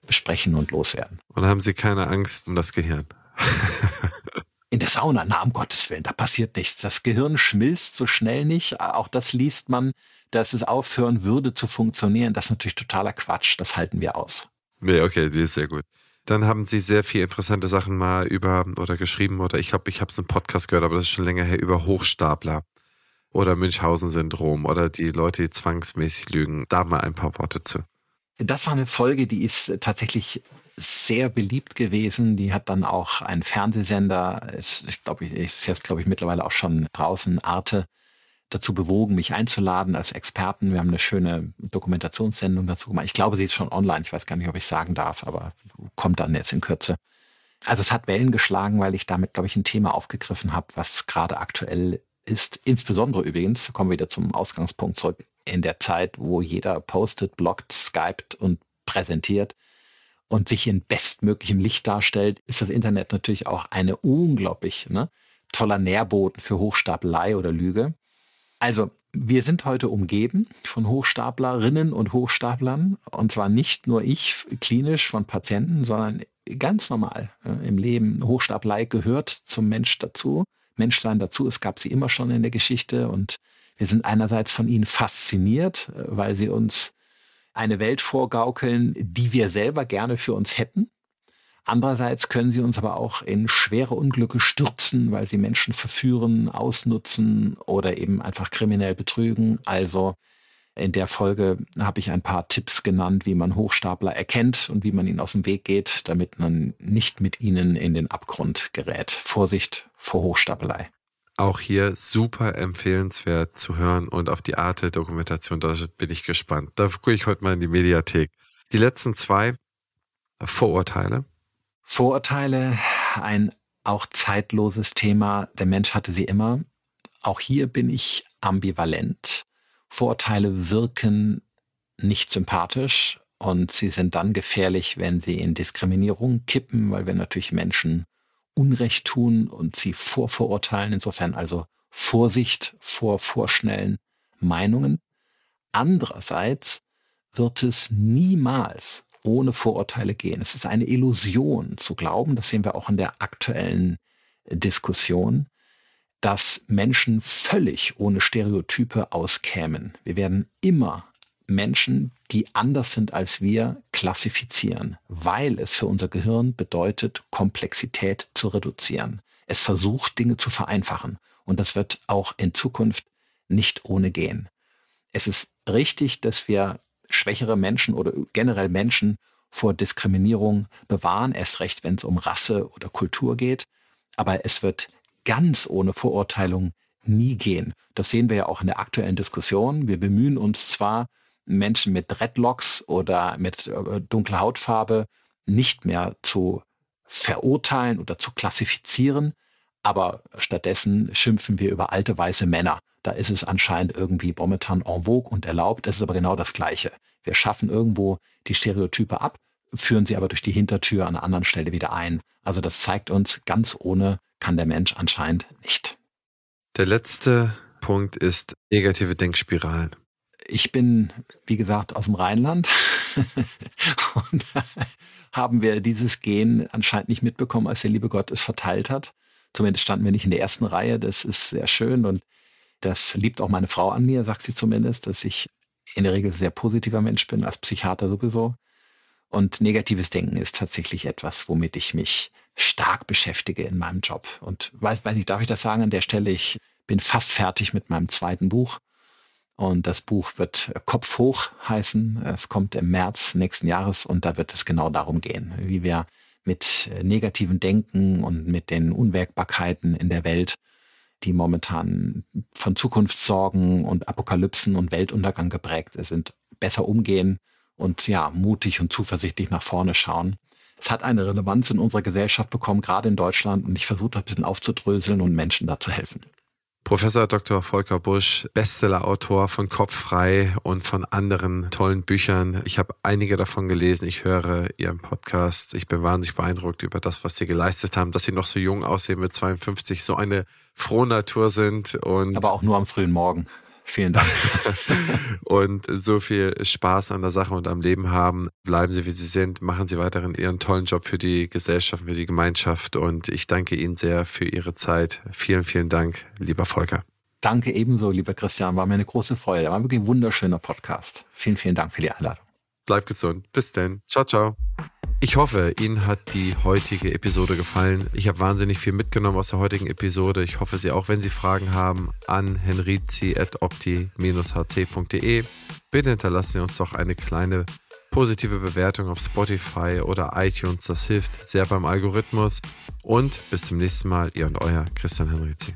besprechen und loswerden. Und haben Sie keine Angst um das Gehirn? <laughs> In der Sauna, na um Gottes Willen, da passiert nichts. Das Gehirn schmilzt so schnell nicht. Auch das liest man, dass es aufhören würde zu funktionieren. Das ist natürlich totaler Quatsch. Das halten wir aus. Nee, okay, die ist sehr gut. Dann haben Sie sehr viele interessante Sachen mal über oder geschrieben oder ich glaube, ich habe es im Podcast gehört, aber das ist schon länger her, über Hochstapler oder Münchhausen-Syndrom oder die Leute, die zwangsmäßig lügen. Da mal ein paar Worte zu. Das war eine Folge, die ist tatsächlich sehr beliebt gewesen. Die hat dann auch ein Fernsehsender, ich glaube, ich ist jetzt glaube ich mittlerweile auch schon draußen, Arte, dazu bewogen, mich einzuladen als Experten. Wir haben eine schöne Dokumentationssendung dazu gemacht. Ich glaube, sie ist schon online. Ich weiß gar nicht, ob ich sagen darf, aber kommt dann jetzt in Kürze. Also es hat Wellen geschlagen, weil ich damit, glaube ich, ein Thema aufgegriffen habe, was gerade aktuell ist. Insbesondere übrigens, kommen wir wieder zum Ausgangspunkt zurück, in der Zeit, wo jeder postet, bloggt, skypt und präsentiert und sich in bestmöglichem Licht darstellt, ist das Internet natürlich auch eine unglaublich ne, toller Nährboden für Hochstapelei oder Lüge. Also, wir sind heute umgeben von Hochstaplerinnen und Hochstaplern. Und zwar nicht nur ich klinisch von Patienten, sondern ganz normal im Leben. Hochstapelei gehört zum Mensch dazu. Menschsein dazu. Es gab sie immer schon in der Geschichte und wir sind einerseits von ihnen fasziniert, äh, weil sie uns eine Welt vorgaukeln, die wir selber gerne für uns hätten. Andererseits können sie uns aber auch in schwere Unglücke stürzen, weil sie Menschen verführen, ausnutzen oder eben einfach kriminell betrügen. Also in der Folge habe ich ein paar Tipps genannt, wie man Hochstapler erkennt und wie man ihnen aus dem Weg geht, damit man nicht mit ihnen in den Abgrund gerät. Vorsicht vor Hochstapelei. Auch hier super empfehlenswert zu hören und auf die Art der Dokumentation, da bin ich gespannt. Da gucke ich heute mal in die Mediathek. Die letzten zwei Vorurteile. Vorurteile, ein auch zeitloses Thema. Der Mensch hatte sie immer. Auch hier bin ich ambivalent. Vorurteile wirken nicht sympathisch und sie sind dann gefährlich, wenn sie in Diskriminierung kippen, weil wir natürlich Menschen Unrecht tun und sie vorverurteilen. Insofern also Vorsicht vor vorschnellen Meinungen. Andererseits wird es niemals ohne Vorurteile gehen. Es ist eine Illusion zu glauben, das sehen wir auch in der aktuellen Diskussion, dass Menschen völlig ohne Stereotype auskämen. Wir werden immer Menschen, die anders sind als wir, klassifizieren, weil es für unser Gehirn bedeutet, Komplexität zu reduzieren. Es versucht, Dinge zu vereinfachen. Und das wird auch in Zukunft nicht ohne gehen. Es ist richtig, dass wir schwächere Menschen oder generell Menschen vor Diskriminierung bewahren, erst recht, wenn es um Rasse oder Kultur geht. Aber es wird ganz ohne Vorurteilung nie gehen. Das sehen wir ja auch in der aktuellen Diskussion. Wir bemühen uns zwar, Menschen mit Dreadlocks oder mit äh, dunkler Hautfarbe nicht mehr zu verurteilen oder zu klassifizieren, aber stattdessen schimpfen wir über alte weiße Männer. Da ist es anscheinend irgendwie momentan en vogue und erlaubt. Es ist aber genau das Gleiche. Wir schaffen irgendwo die Stereotype ab, führen sie aber durch die Hintertür an einer anderen Stelle wieder ein. Also das zeigt uns, ganz ohne kann der Mensch anscheinend nicht. Der letzte Punkt ist negative Denkspiralen. Ich bin, wie gesagt, aus dem Rheinland <laughs> und <laughs> haben wir dieses Gen anscheinend nicht mitbekommen, als der liebe Gott es verteilt hat. Zumindest standen wir nicht in der ersten Reihe. Das ist sehr schön und das liebt auch meine Frau an mir, sagt sie zumindest, dass ich in der Regel sehr positiver Mensch bin, als Psychiater sowieso. Und negatives Denken ist tatsächlich etwas, womit ich mich stark beschäftige in meinem Job. Und weiß, weiß nicht, darf ich das sagen an der Stelle? Ich bin fast fertig mit meinem zweiten Buch. Und das Buch wird Kopf hoch heißen. Es kommt im März nächsten Jahres und da wird es genau darum gehen, wie wir mit negativen Denken und mit den Unwägbarkeiten in der Welt, die momentan von Zukunftssorgen und Apokalypsen und Weltuntergang geprägt sind, besser umgehen und ja, mutig und zuversichtlich nach vorne schauen. Es hat eine Relevanz in unserer Gesellschaft bekommen, gerade in Deutschland, und ich versuche das ein bisschen aufzudröseln und Menschen da zu helfen. Professor Dr. Volker Busch, Bestsellerautor von Kopf frei und von anderen tollen Büchern. Ich habe einige davon gelesen. Ich höre Ihren Podcast. Ich bin wahnsinnig beeindruckt über das, was Sie geleistet haben, dass Sie noch so jung aussehen mit 52, so eine frohe Natur sind und. Aber auch nur am frühen Morgen. Vielen Dank. <laughs> und so viel Spaß an der Sache und am Leben haben. Bleiben Sie, wie Sie sind. Machen Sie weiterhin Ihren tollen Job für die Gesellschaft, für die Gemeinschaft. Und ich danke Ihnen sehr für Ihre Zeit. Vielen, vielen Dank, lieber Volker. Danke ebenso, lieber Christian. War mir eine große Freude. War wirklich ein wunderschöner Podcast. Vielen, vielen Dank für die Einladung. Bleib gesund. Bis denn. Ciao, ciao. Ich hoffe, Ihnen hat die heutige Episode gefallen. Ich habe wahnsinnig viel mitgenommen aus der heutigen Episode. Ich hoffe, Sie auch, wenn Sie Fragen haben, an henrizi.opti-hc.de. Bitte hinterlassen Sie uns doch eine kleine positive Bewertung auf Spotify oder iTunes. Das hilft sehr beim Algorithmus. Und bis zum nächsten Mal, Ihr und Euer Christian Henrizi.